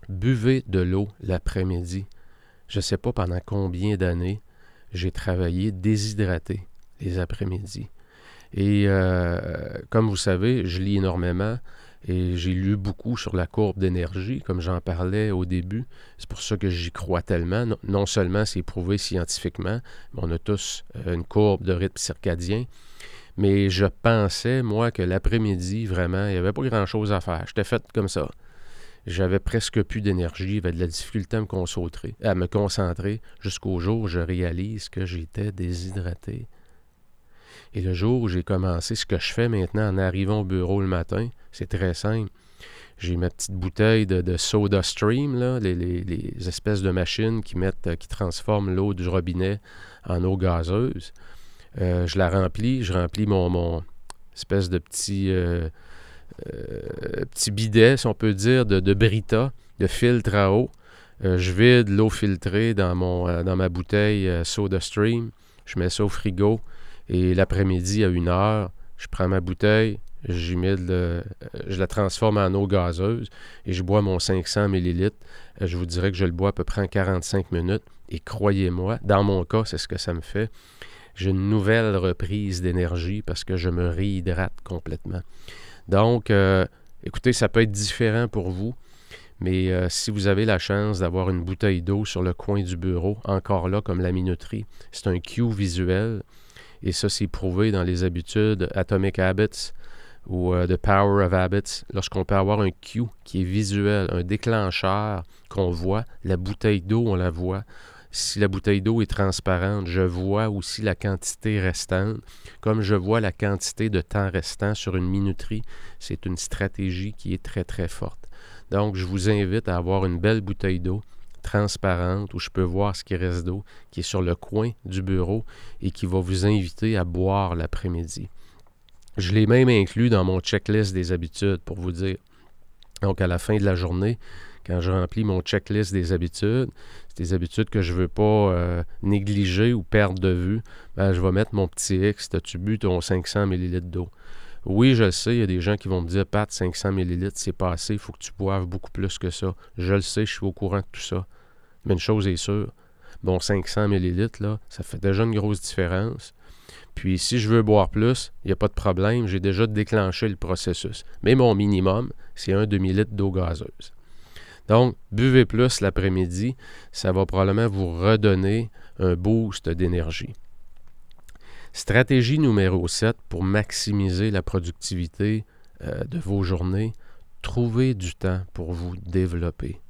buvez de l'eau l'après-midi. Je ne sais pas pendant combien d'années j'ai travaillé déshydraté les après-midi. Et euh, comme vous savez, je lis énormément et j'ai lu beaucoup sur la courbe d'énergie, comme j'en parlais au début. C'est pour ça que j'y crois tellement. Non, seulement c'est prouvé scientifiquement, mais on a tous euh, une courbe de rythme circadien. Mais je pensais, moi, que l'après-midi, vraiment, il n'y avait pas grand-chose à faire. J'étais fait comme ça. J'avais presque plus d'énergie, j'avais de la difficulté à me concentrer, à me concentrer jusqu'au jour où je réalise que j'étais déshydraté. Et le jour où j'ai commencé ce que je fais maintenant en arrivant au bureau le matin, c'est très simple. J'ai ma petite bouteille de, soda stream, les, espèces de machines qui mettent, qui transforment l'eau du robinet en eau gazeuse. Euh, je la remplis, je remplis mon, mon espèce de petit, euh, petit bidet, si on peut dire, de, Brita, de filtre à eau. je vide l'eau filtrée dans, mon, dans ma bouteille Soda Stream. Je mets ça au frigo. Et l'après-midi, à une heure, je prends ma bouteille, je la transforme en eau gazeuse et je bois mon 500 millilitres. Euh, je vous dirais que je le bois à peu près en 45 minutes. Et croyez-moi, dans mon cas, c'est ce que ça me fait. J'ai une nouvelle reprise d'énergie parce que je me réhydrate complètement. Donc, euh, écoutez, ça peut être différent pour vous. Mais euh, si vous avez la chance d'avoir une bouteille d'eau sur le coin du bureau, encore là comme la minuterie, c'est un cue visuel. Et ça, c'est prouvé dans les habitudes Atomic Habits ou euh, The Power of Habits. Lorsqu'on peut avoir un cue qui est visuel, un déclencheur qu'on voit, la bouteille d'eau, on la voit. Si la bouteille d'eau est transparente, je vois aussi la quantité restante. Comme je vois la quantité de temps restant sur une minuterie, c'est une stratégie qui est très, très forte. Donc, je vous invite à avoir une belle bouteille d'eau transparente où je peux voir ce qui reste d'eau, qui est sur le coin du bureau et qui va vous inviter à boire l'après-midi. Je l'ai même inclus dans mon checklist des habitudes pour vous dire. Donc, à la fin de la journée, quand je remplis mon checklist des habitudes, c'est des habitudes que je ne veux pas euh, négliger ou perdre de vue, ben, je vais mettre mon petit X, as-tu bu ton 500 ml d'eau? Oui, je le sais, il y a des gens qui vont me dire, Pat, 500 ml, c'est pas assez, il faut que tu boives beaucoup plus que ça. Je le sais, je suis au courant de tout ça. Mais une chose est sûre, bon 500 ml, là, ça fait déjà une grosse différence. Puis si je veux boire plus, il n'y a pas de problème, j'ai déjà déclenché le processus. Mais mon minimum, c'est un demi-litre d'eau gazeuse. Donc, buvez plus l'après-midi, ça va probablement vous redonner un boost d'énergie. Stratégie numéro 7 pour maximiser la productivité euh, de vos journées, trouvez du temps pour vous développer.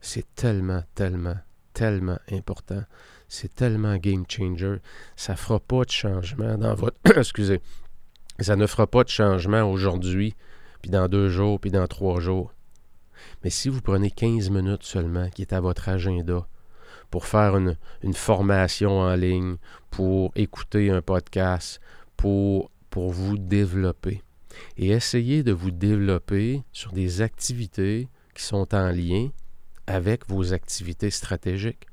C'est tellement, tellement, tellement important. C'est tellement game changer. Ça ne fera pas de changement dans votre. [COUGHS] Excusez. Ça ne fera pas de changement aujourd'hui, puis dans deux jours, puis dans trois jours. Mais si vous prenez 15 minutes seulement, qui est à votre agenda, pour faire une, formation en ligne, pour écouter un podcast, pour, pour vous développer. et essayez de vous développer sur des activités qui sont en lien avec vos activités stratégiques.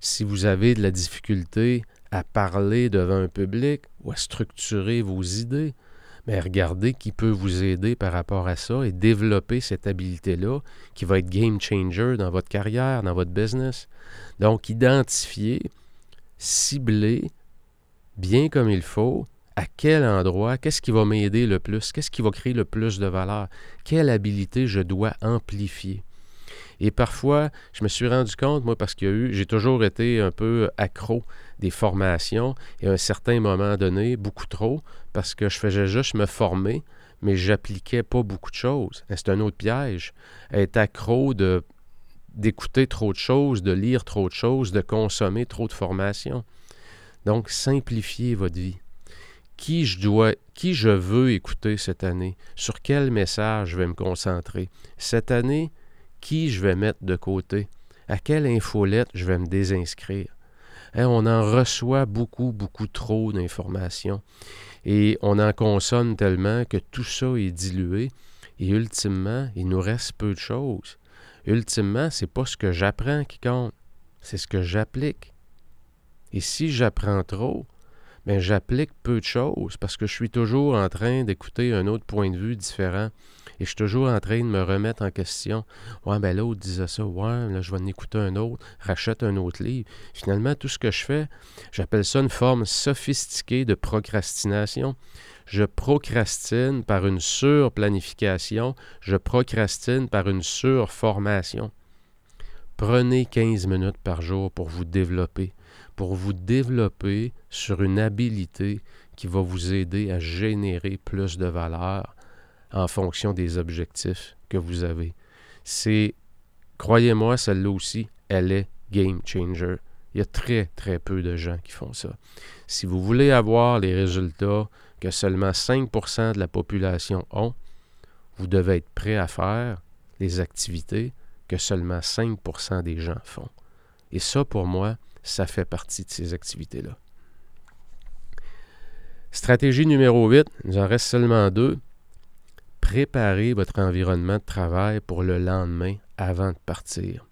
Si vous avez de la difficulté à parler devant un public ou à structurer vos idées, mais regardez qui peut vous aider par rapport à ça et développer cette habileté-là qui va être game changer dans votre carrière, dans votre business. Donc, identifier, cibler bien comme il faut à quel endroit, qu'est-ce qui va m'aider le plus, qu'est-ce qui va créer le plus de valeur, quelle habileté je dois amplifier. Et parfois, je me suis rendu compte, moi, parce qu'il y a eu, j'ai toujours été un peu accro des formations et à un certain moment donné, beaucoup trop, parce que je faisais juste me former, mais j'appliquais pas beaucoup de choses. C'est un autre piège. Être accro de d'écouter trop de choses, de lire trop de choses, de consommer trop de formations. Donc, simplifiez votre vie. Qui je dois, qui je veux écouter cette année? Sur quel message je vais me concentrer? Cette année, qui je vais mettre de côté, à quelle infolette je vais me désinscrire? Hein, on en reçoit beaucoup, beaucoup trop d'informations et on en consomme tellement que tout ça est dilué et ultimement, il nous reste peu de choses. Ultimement, c'est pas ce que j'apprends qui compte, c'est ce que j'applique. Et si j'apprends trop, mais j'applique peu de choses parce que je suis toujours en train d'écouter un autre point de vue différent. Et je suis toujours en train de me remettre en question. Ouais, ben l'autre disait ça. Ouais, là, je vais en écouter un autre, rachète un autre livre. Finalement, tout ce que je fais, j'appelle ça une forme sophistiquée de procrastination. Je procrastine par une surplanification. Je procrastine par une surformation. Prenez 15 minutes par jour pour vous développer pour vous développer sur une habilité qui va vous aider à générer plus de valeur en fonction des objectifs que vous avez. C'est, croyez-moi, celle-là aussi, elle est game changer. Il y a très, très peu de gens qui font ça. Si vous voulez avoir les résultats que seulement 5% de la population ont, vous devez être prêt à faire les activités que seulement 5% des gens font. Et ça, pour moi, ça fait partie de ces activités-là. Stratégie numéro 8, il en reste seulement deux. Préparez votre environnement de travail pour le lendemain avant de partir.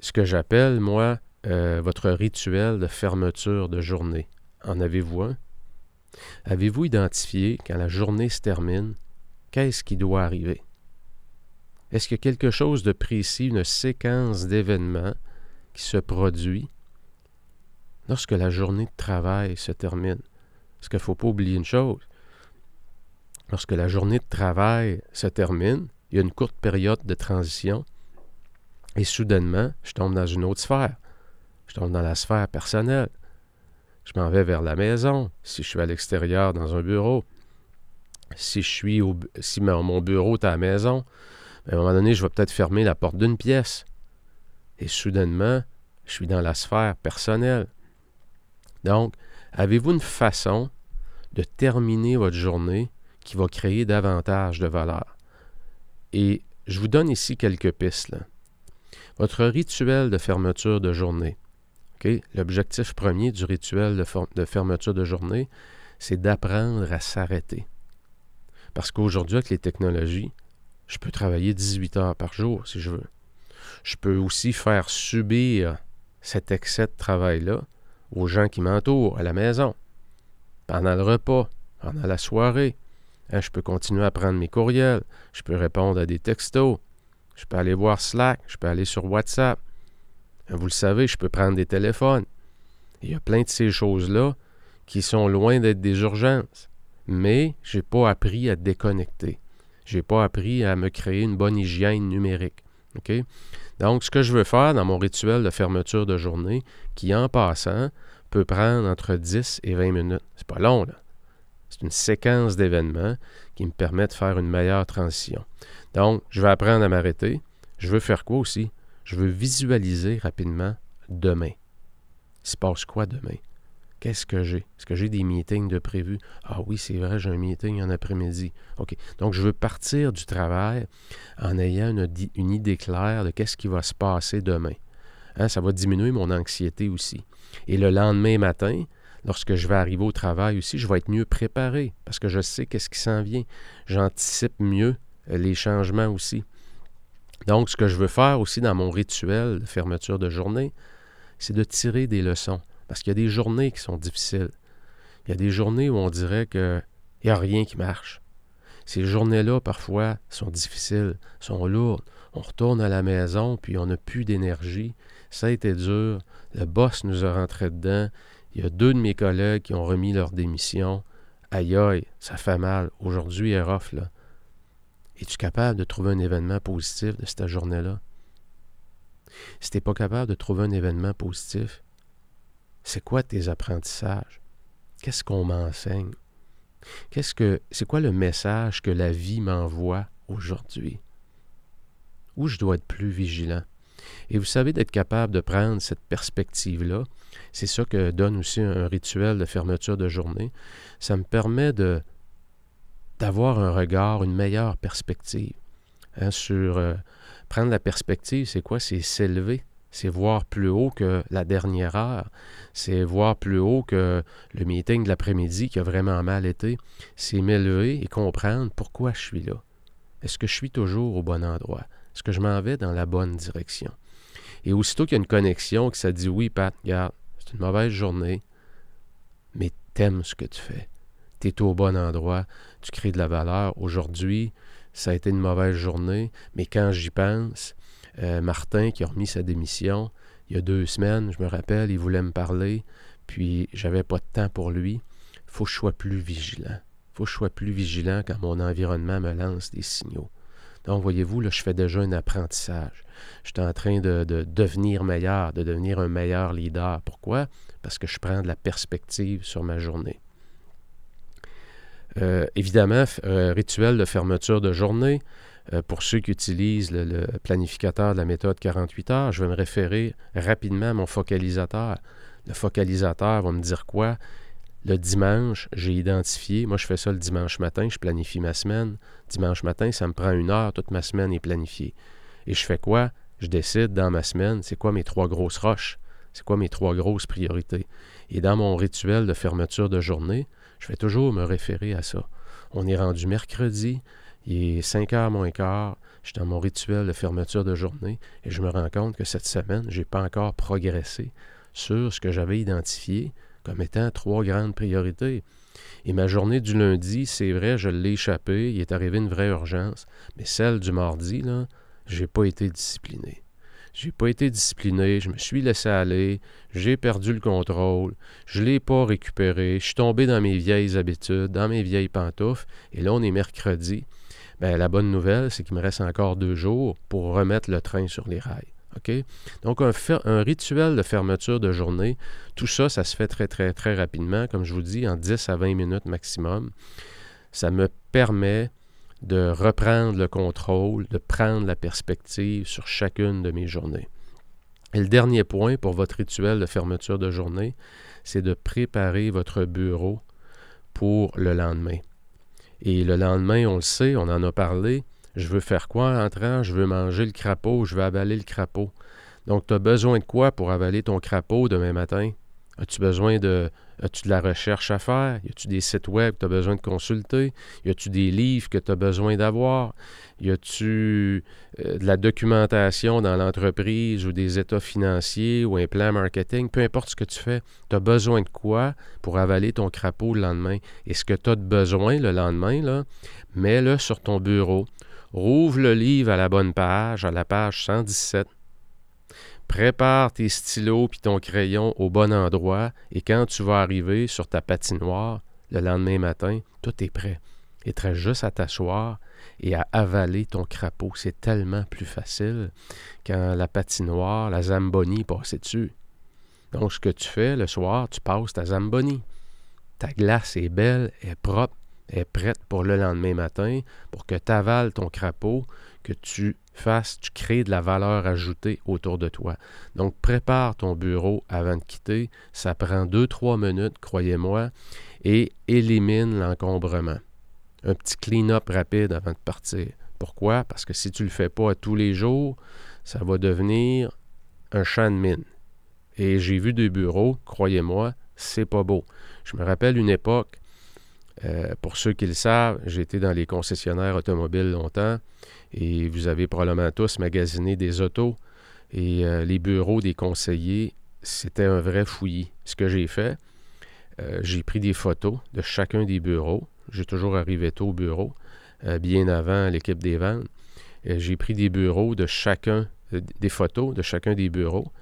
Ce que j'appelle, moi, euh, votre rituel de fermeture de journée. En avez-vous un? Avez-vous identifié, quand la journée se termine, qu'est-ce qui doit arriver? Est-ce a quelque chose de précis, une séquence d'événements qui se produit lorsque la journée de travail se termine? Parce qu'il ne faut pas oublier une chose. Lorsque la journée de travail se termine, il y a une courte période de transition et soudainement, je tombe dans une autre sphère. Je tombe dans la sphère personnelle. Je m'en vais vers la maison, si je suis à l'extérieur dans un bureau. Si je suis au, si mon bureau est à la maison, à un moment donné, je vais peut-être fermer la porte d'une pièce. Et soudainement, je suis dans la sphère personnelle. Donc, avez-vous une façon de terminer votre journée qui va créer davantage de valeur? Et je vous donne ici quelques pistes. Votre rituel de fermeture de journée. L'objectif premier du rituel de, fermeture de journée, c'est d'apprendre à s'arrêter. Parce qu'aujourd'hui, avec les technologies, je peux travailler 18 heures par jour si je veux. Je peux aussi faire subir cet excès de travail-là aux gens qui m'entourent à la maison, pendant le repas, pendant la soirée. Hein, je peux continuer à prendre mes courriels, je peux répondre à des textos, je peux aller voir Slack, je peux aller sur WhatsApp. Hein, vous le savez, je peux prendre des téléphones. Il y a plein de ces choses-là qui sont loin d'être des urgences. Mais je n'ai pas appris à déconnecter. Je n'ai pas appris à me créer une bonne hygiène numérique. Donc, ce que je veux faire dans mon rituel de fermeture de journée, qui en passant peut prendre entre 10 et 20 minutes. C'est pas long, là. C'est une séquence d'événements qui me permet de faire une meilleure transition. Donc, je vais apprendre à m'arrêter. Je veux faire quoi aussi? Je veux visualiser rapidement demain. Il se passe quoi demain? Qu'est-ce que j'ai? Est-ce que j'ai des meetings de prévus? Ah oui, c'est vrai, j'ai un meeting en après-midi. OK. Donc, je veux partir du travail en ayant une, une idée claire de qu'est-ce qui va se passer demain. Hein, ça va diminuer mon anxiété aussi. Et le lendemain matin, lorsque je vais arriver au travail aussi, je vais être mieux préparé parce que je sais qu'est-ce qui s'en vient. J'anticipe mieux euh, les changements aussi. Donc, ce que je veux faire aussi dans mon rituel de fermeture de journée, c'est de tirer des leçons. Parce qu'il y a des journées qui sont difficiles. Il y a des journées où on dirait qu'il n'y a rien qui marche. Ces journées-là, parfois, sont difficiles, sont lourdes. On retourne à la maison, puis on n'a plus d'énergie. Ça a été dur. Le boss nous a rentré dedans. Il y a deux de mes collègues qui ont remis leur démission. Aïe aïe, ça fait mal. Aujourd'hui, est là. Es-tu capable de trouver un événement positif de cette journée-là? Si tu n'es pas capable de trouver un événement positif, c'est quoi tes apprentissages? Qu'est-ce qu'on m'enseigne? Qu'est-ce que c'est quoi le message que la vie m'envoie aujourd'hui? Où je dois être plus vigilant? Et vous savez, d'être capable de prendre cette perspective-là, c'est ça que donne aussi un rituel de fermeture de journée. Ça me permet de d'avoir un regard, une meilleure perspective hein, sur euh, prendre la perspective, c'est quoi? C'est s'élever c'est voir plus haut que la dernière heure, c'est voir plus haut que le meeting de l'après-midi qui a vraiment mal été, c'est m'élever et comprendre pourquoi je suis là. Est-ce que je suis toujours au bon endroit? Est-ce que je m'en vais dans la bonne direction? Et aussitôt qu'il y a une connexion, que ça dit oui, Pat, regarde, une mauvaise journée, mais t'aimes ce que tu fais. Tu es au bon endroit, tu crées de la valeur. Aujourd'hui, ça a été une mauvaise journée, mais quand j'y pense, euh, Martin qui a remis sa démission il y a deux semaines, je me rappelle, il voulait me parler, puis j'avais pas de temps pour lui. faut que je sois plus vigilant. faut que je sois plus vigilant quand mon environnement me lance des signaux. Donc, voyez-vous, là, je fais déjà un apprentissage. Je suis en train de, devenir meilleur, de devenir un meilleur leader. Pourquoi? Parce que je prends de la perspective sur ma journée. Euh, évidemment, rituel de fermeture de journée, euh, pour ceux qui utilisent le, planificateur de la méthode 48 heures, je vais me référer rapidement à mon focalisateur. Le focalisateur va me dire quoi? Le dimanche, j'ai identifié, moi je fais ça le dimanche matin, je planifie ma semaine. Dimanche matin, ça me prend une heure, toute ma semaine est planifiée. Et je fais quoi? Je décide dans ma semaine, c'est quoi mes trois grosses roches? C'est quoi mes trois grosses priorités? Et dans mon rituel de fermeture de journée, je vais toujours me référer à ça. On est rendu mercredi, il est 5 heures moins quart. Je suis dans mon rituel de fermeture de journée et je me rends compte que cette semaine, je n'ai pas encore progressé sur ce que j'avais identifié comme étant trois grandes priorités. Et ma journée du lundi, c'est vrai, je l'ai échappé, il est arrivé une vraie urgence, mais celle du mardi, là, j'ai pas été discipliné. J'ai pas été discipliné, je me suis laissé aller, j'ai perdu le contrôle, je l'ai pas récupéré, je suis tombé dans mes vieilles habitudes, dans mes vieilles pantoufles, et là on est mercredi. Bien, la bonne nouvelle, c'est qu'il me reste encore deux jours pour remettre le train sur les rails. Donc, un, rituel de fermeture de journée, tout ça, ça se fait très, très, très rapidement, comme je vous dis, en 10 à 20 minutes maximum. Ça me permet de reprendre le contrôle, de prendre la perspective sur chacune de mes journées. Et le dernier point pour votre rituel de fermeture de journée, c'est de préparer votre bureau pour le lendemain. Et le lendemain, on le sait, on en a parlé. Je veux faire quoi en entrant? Je veux manger le crapaud, je veux avaler le crapaud? Donc, tu as besoin de quoi pour avaler ton crapaud demain matin? As-tu besoin de. As-tu de la recherche à faire? Y a-tu des sites web que tu as besoin de consulter? Y a-tu des livres que tu as besoin d'avoir? Y a-tu euh, de la documentation dans l'entreprise ou des états financiers ou un plan marketing? Peu importe ce que tu fais, tu as besoin de quoi pour avaler ton crapaud le lendemain? Et ce que tu as besoin le lendemain, mets-le sur ton bureau. Rouvre le livre à la bonne page, à la page 117 Prépare tes stylos puis ton crayon au bon endroit et quand tu vas arriver sur ta patinoire le lendemain matin, tout est prêt. Et tu juste à t'asseoir et à avaler ton crapaud. C'est tellement plus facile quand la patinoire, la zamboni passe dessus. Donc, ce que tu fais le soir, tu passes ta zamboni. Ta glace est belle, est propre, est prête pour le lendemain matin pour que tu avales ton crapaud, que tu fasses, tu crées de la valeur ajoutée autour de toi. Donc, prépare ton bureau avant de quitter. Ça prend deux, trois minutes, croyez-moi, et élimine l'encombrement. Un petit clean-up rapide avant de partir. Pourquoi? Parce que si tu ne le fais pas tous les jours, ça va devenir un champ de mine. Et j'ai vu des bureaux, croyez-moi, c'est pas beau. Je me rappelle une époque, euh, pour ceux qui le savent, j'étais dans les concessionnaires automobiles longtemps et vous avez probablement tous magasiné des autos et euh, les bureaux des conseillers, c'était un vrai fouillis. Ce que j'ai fait, euh, j'ai pris des photos de chacun des bureaux. J'ai toujours arrivé tôt au bureau, bien avant l'équipe des ventes. j'ai pris des bureaux de chacun, des photos de chacun des bureaux.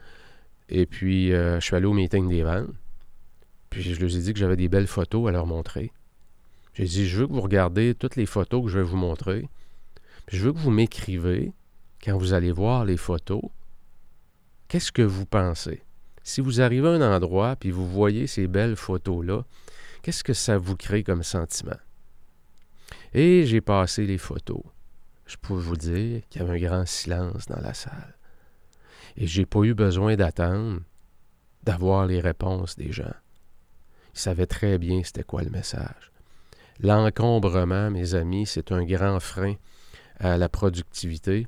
Et puis, je suis allé au meeting des ventes. Puis, je leur ai dit que j'avais des belles photos à leur montrer. J'ai dit, je veux que vous regardez toutes les photos que je vais vous montrer. Je veux que vous m'écrivez, quand vous allez voir les photos, qu'est-ce que vous pensez? Si vous arrivez à un endroit puis vous voyez ces belles photos-là, qu'est-ce que ça vous crée comme sentiment? Et j'ai passé les photos. Je peux vous dire qu'il y avait un grand silence dans la salle. Et j'ai pas eu besoin d'attendre d'avoir les réponses des gens. Ils savaient très bien c'était quoi le message. L'encombrement, mes amis, c'est un grand frein à la productivité.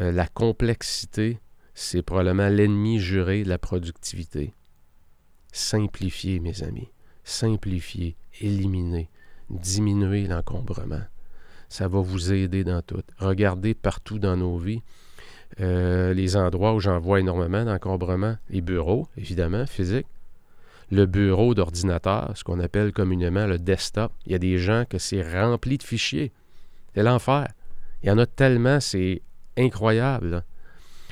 Euh, la complexité, c'est probablement l'ennemi juré de la productivité. Simplifier, mes amis. Simplifier, éliminer, diminuer l'encombrement. Ça va vous aider dans tout. Regardez partout dans nos vies euh, les endroits où j'en vois énormément d'encombrement. Les bureaux, évidemment, physiques le bureau d'ordinateur, ce qu'on appelle communément le desktop. Il y a des gens que c'est rempli de fichiers. C'est l'enfer. Il y en a tellement, c'est incroyable.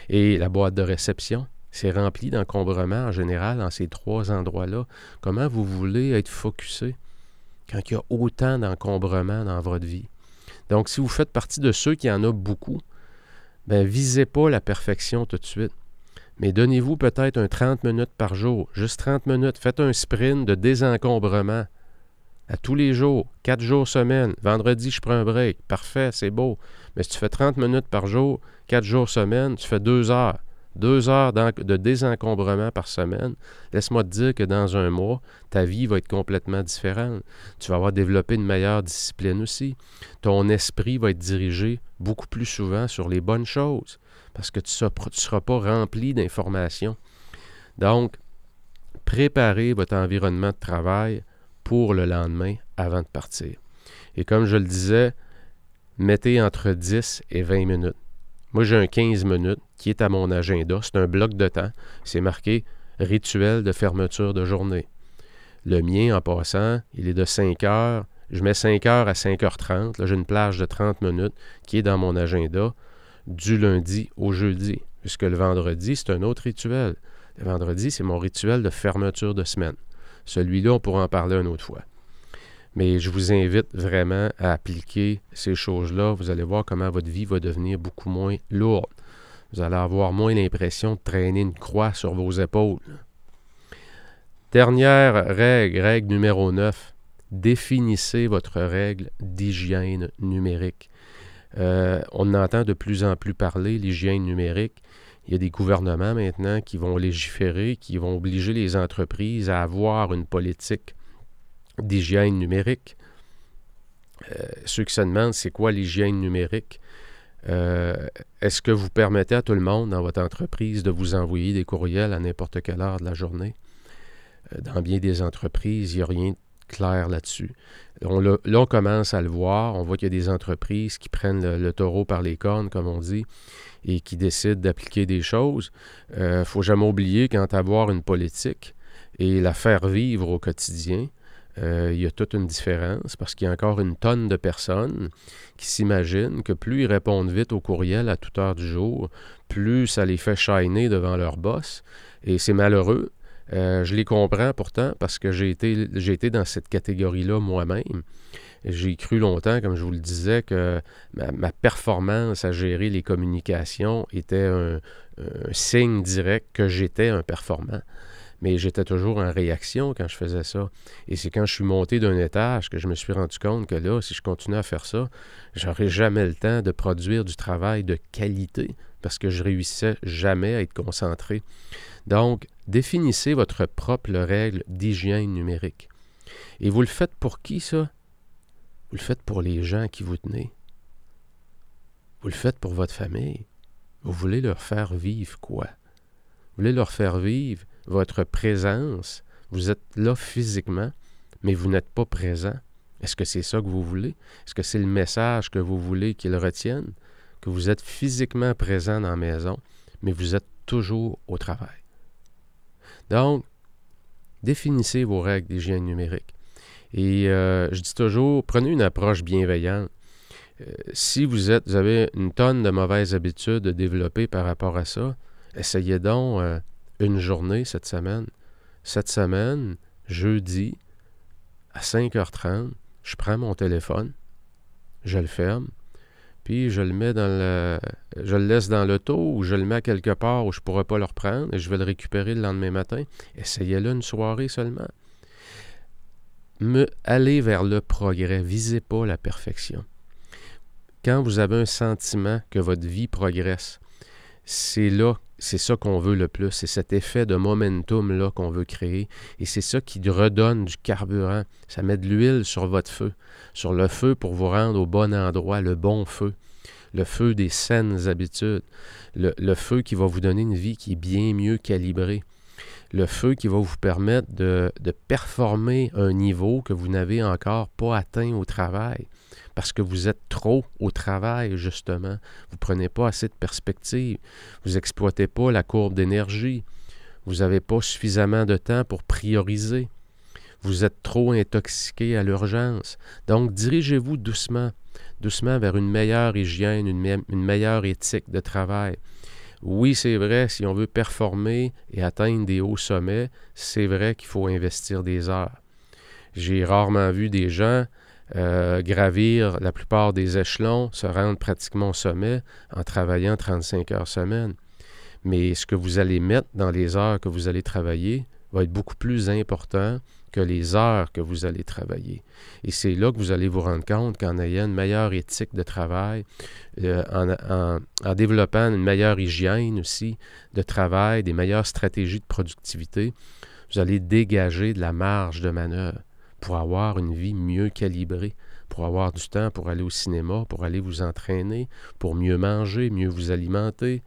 Et la boîte de réception, c'est rempli d'encombrements en général dans ces trois endroits-là. Comment vous voulez être focusé quand il y a autant d'encombrements dans votre vie? Donc, si vous faites partie de ceux qui en ont beaucoup, ben visez pas la perfection tout de suite mais donnez-vous peut-être un 30 minutes par jour, juste 30 minutes. Faites un sprint de désencombrement à tous les jours, 4 jours semaine. Vendredi, je prends un break. Parfait, c'est beau. Mais si tu fais 30 minutes par jour, 4 jours semaine, tu fais 2 heures. 2 heures de désencombrement par semaine. Laisse-moi te dire que dans un mois, ta vie va être complètement différente. Tu vas avoir développé une meilleure discipline aussi. Ton esprit va être dirigé beaucoup plus souvent sur les bonnes choses parce que tu ne seras, pas rempli d'informations. Donc, préparez votre environnement de travail pour le lendemain avant de partir. Et comme je le disais, mettez entre 10 et 20 minutes. Moi, j'ai un 15 minutes qui est à mon agenda. C'est un bloc de temps. C'est marqué rituel de fermeture de journée. Le mien, en passant, il est de 5 heures. Je mets 5 heures à 5h30. Là, j'ai une plage de 30 minutes qui est dans mon agenda du lundi au jeudi, puisque le vendredi, c'est un autre rituel. Le vendredi, c'est mon rituel de fermeture de semaine. Celui-là, on pourra en parler une autre fois. Mais je vous invite vraiment à appliquer ces choses-là. Vous allez voir comment votre vie va devenir beaucoup moins lourde. Vous allez avoir moins l'impression de traîner une croix sur vos épaules. Dernière règle, règle numéro 9. Définissez votre règle d'hygiène numérique. Euh, on entend de plus en plus parler l'hygiène numérique. Il y a des gouvernements maintenant qui vont légiférer, qui vont obliger les entreprises à avoir une politique d'hygiène numérique. Euh, ceux qui se demandent c'est quoi l'hygiène numérique, euh, est-ce que vous permettez à tout le monde dans votre entreprise de vous envoyer des courriels à n'importe quelle heure de la journée? dans bien des entreprises, il n'y a rien clair là-dessus. Là, on commence à le voir. On voit qu'il y a des entreprises qui prennent le, taureau par les cornes, comme on dit, et qui décident d'appliquer des choses. Il euh, ne faut jamais oublier qu'en avoir une politique et la faire vivre au quotidien, euh, il y a toute une différence parce qu'il y a encore une tonne de personnes qui s'imaginent que plus ils répondent vite au courriel à toute heure du jour, plus ça les fait shiner devant leur boss. Et c'est malheureux euh, je les comprends pourtant parce que j'ai été, été dans cette catégorie-là moi-même. J'ai cru longtemps, comme je vous le disais, que ma, performance à gérer les communications était un, signe direct que j'étais un performant. Mais j'étais toujours en réaction quand je faisais ça. Et c'est quand je suis monté d'un étage que je me suis rendu compte que là, si je continuais à faire ça, j'aurais jamais le temps de produire du travail de qualité parce que je réussissais jamais à être concentré. Donc, définissez votre propre règle d'hygiène numérique. Et vous le faites pour qui, ça? Vous le faites pour les gens qui vous tenez. Vous le faites pour votre famille. Vous voulez leur faire vivre quoi? Vous voulez leur faire vivre votre présence. Vous êtes là physiquement, mais vous n'êtes pas présent. Est-ce que c'est ça que vous voulez? Est-ce que c'est le message que vous voulez qu'ils retiennent? Que vous êtes physiquement présent dans la maison, mais vous êtes toujours au travail. Donc, définissez vos règles d'hygiène numérique. Et euh, je dis toujours, prenez une approche bienveillante. Euh, si vous, êtes, vous avez une tonne de mauvaises habitudes développées par rapport à ça, essayez donc euh, une journée cette semaine. Cette semaine, jeudi, à 5h30, je prends mon téléphone, je le ferme, puis je le mets dans le. Je le laisse dans l'auto ou je le mets quelque part où je ne pourrai pas le reprendre et je vais le récupérer le lendemain matin. Essayez-le une soirée seulement. Me, allez vers le progrès, visez pas la perfection. Quand vous avez un sentiment que votre vie progresse, c'est là, c'est ça qu'on veut le plus, c'est cet effet de momentum-là qu'on veut créer, et c'est ça qui redonne du carburant, ça met de l'huile sur votre feu, sur le feu pour vous rendre au bon endroit, le bon feu, le feu des saines habitudes, le, feu qui va vous donner une vie qui est bien mieux calibrée, le feu qui va vous permettre de, de performer un niveau que vous n'avez encore pas atteint au travail parce que vous êtes trop au travail, justement. Vous ne prenez pas assez de perspective. Vous n'exploitez pas la courbe d'énergie. Vous n'avez pas suffisamment de temps pour prioriser. Vous êtes trop intoxiqué à l'urgence. Donc, dirigez-vous doucement, doucement vers une meilleure hygiène, une, une meilleure éthique de travail. Oui, c'est vrai, si on veut performer et atteindre des hauts sommets, c'est vrai qu'il faut investir des heures. J'ai rarement vu des gens euh, gravir la plupart des échelons, se rendre pratiquement au sommet en travaillant 35 heures semaine. Mais ce que vous allez mettre dans les heures que vous allez travailler va être beaucoup plus important que les heures que vous allez travailler. Et c'est là que vous allez vous rendre compte qu'en ayant une meilleure éthique de travail, euh, en, en, développant une meilleure hygiène aussi de travail, des meilleures stratégies de productivité, vous allez dégager de la marge de manœuvre pour avoir une vie mieux calibrée, pour avoir du temps pour aller au cinéma, pour aller vous entraîner, pour mieux manger, mieux vous alimenter,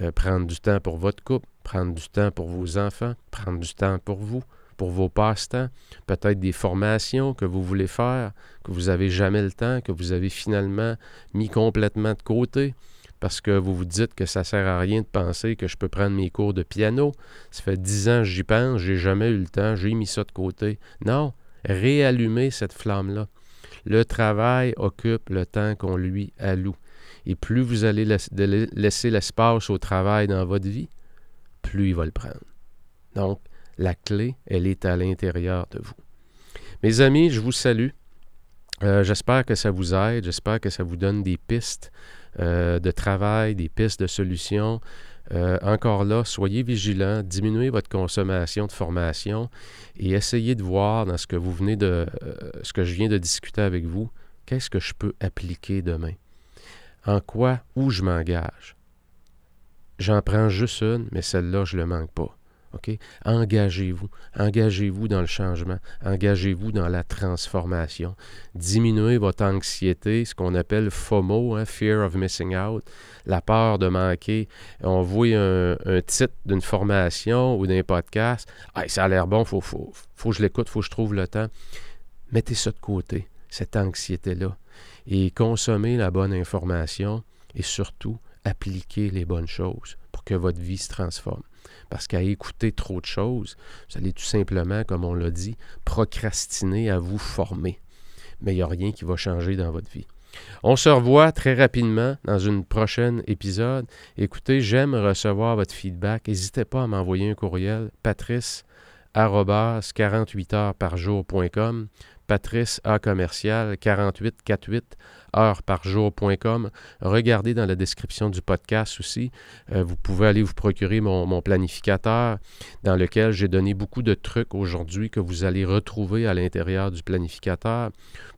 euh, prendre du temps pour votre couple, prendre du temps pour vos enfants, prendre du temps pour vous, pour vos passe-temps, peut-être des formations que vous voulez faire, que vous n'avez jamais le temps, que vous avez finalement mis complètement de côté parce que vous vous dites que ça ne sert à rien de penser que je peux prendre mes cours de piano. Ça fait dix ans que j'y pense, j'ai jamais eu le temps, j'ai mis ça de côté. Non, réallumer cette flamme-là. Le travail occupe le temps qu'on lui alloue. Et plus vous allez laisser l'espace au travail dans votre vie, plus il va le prendre. Donc, la clé, elle est à l'intérieur de vous. Mes amis, je vous salue. Euh, j'espère que ça vous aide, j'espère que ça vous donne des pistes euh, de travail, des pistes de solutions. Euh, encore là, soyez vigilants, diminuez votre consommation de formation et essayez de voir dans ce que vous venez de, euh, ce que je viens de discuter avec vous, qu'est-ce que je peux appliquer demain? En quoi, où je m'engage? J'en prends juste une, mais celle-là, je ne le manque pas. Engagez-vous. Engagez-vous dans le changement. Engagez-vous dans la transformation. Diminuez votre anxiété, ce qu'on appelle FOMO, hein, Fear of Missing Out, la peur de manquer. On voit un, titre d'une formation ou d'un podcast. ça a l'air bon, il faut, faut, faut que je l'écoute, il faut que je trouve le temps. Mettez ça de côté, cette anxiété-là, et consommez la bonne information et surtout appliquez les bonnes choses pour que votre vie se transforme. Parce qu'à écouter trop de choses, vous allez tout simplement, comme on l'a dit, procrastiner à vous former. Mais il n'y a rien qui va changer dans votre vie. On se revoit très rapidement dans une prochaine épisode. Écoutez, j'aime recevoir votre feedback. N'hésitez pas à m'envoyer un courriel patrice 48 heures par jour.com Patrice A commercial 4848 heures par jour.com. Regardez dans la description du podcast aussi. Euh, vous pouvez aller vous procurer mon, mon planificateur dans lequel j'ai donné beaucoup de trucs aujourd'hui que vous allez retrouver à l'intérieur du planificateur.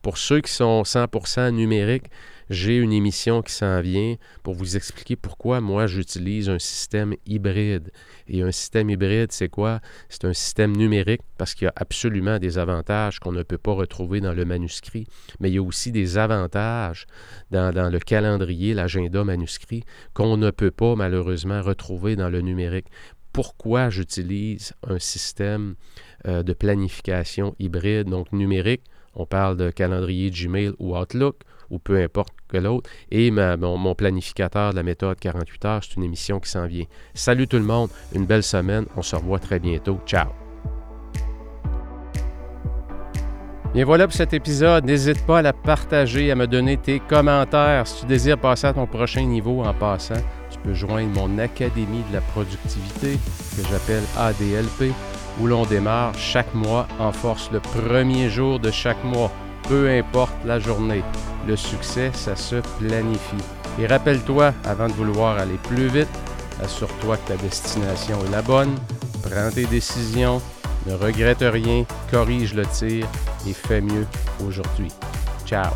Pour ceux qui sont 100% numériques, j'ai une émission qui s'en vient pour vous expliquer pourquoi moi j'utilise un système hybride. Et un système hybride, c'est quoi? C'est un système numérique parce qu'il y a absolument des avantages qu'on ne peut pas retrouver dans le manuscrit, mais il y a aussi des avantages dans, le calendrier, l'agenda manuscrit, qu'on ne peut pas malheureusement retrouver dans le numérique pourquoi j'utilise un système euh, de planification hybride, donc numérique. On parle de calendrier Gmail ou Outlook, ou peu importe que l'autre. Et mon, planificateur de la méthode 48 heures, c'est une émission qui s'en vient. Salut tout le monde, une belle semaine. On se revoit très bientôt. Ciao. Bien voilà pour cet épisode. N'hésite pas à la partager, à me donner tes commentaires. Si tu désires passer à ton prochain niveau en passant, tu peux joindre mon Académie de la productivité que j'appelle ADLP, où l'on démarre chaque mois en force le premier jour de chaque mois, peu importe la journée. Le succès, ça se planifie. Et rappelle-toi, avant de vouloir aller plus vite, assure-toi que ta destination est la bonne, prends tes décisions, ne regrette rien, corrige le tir et fais mieux aujourd'hui. Ciao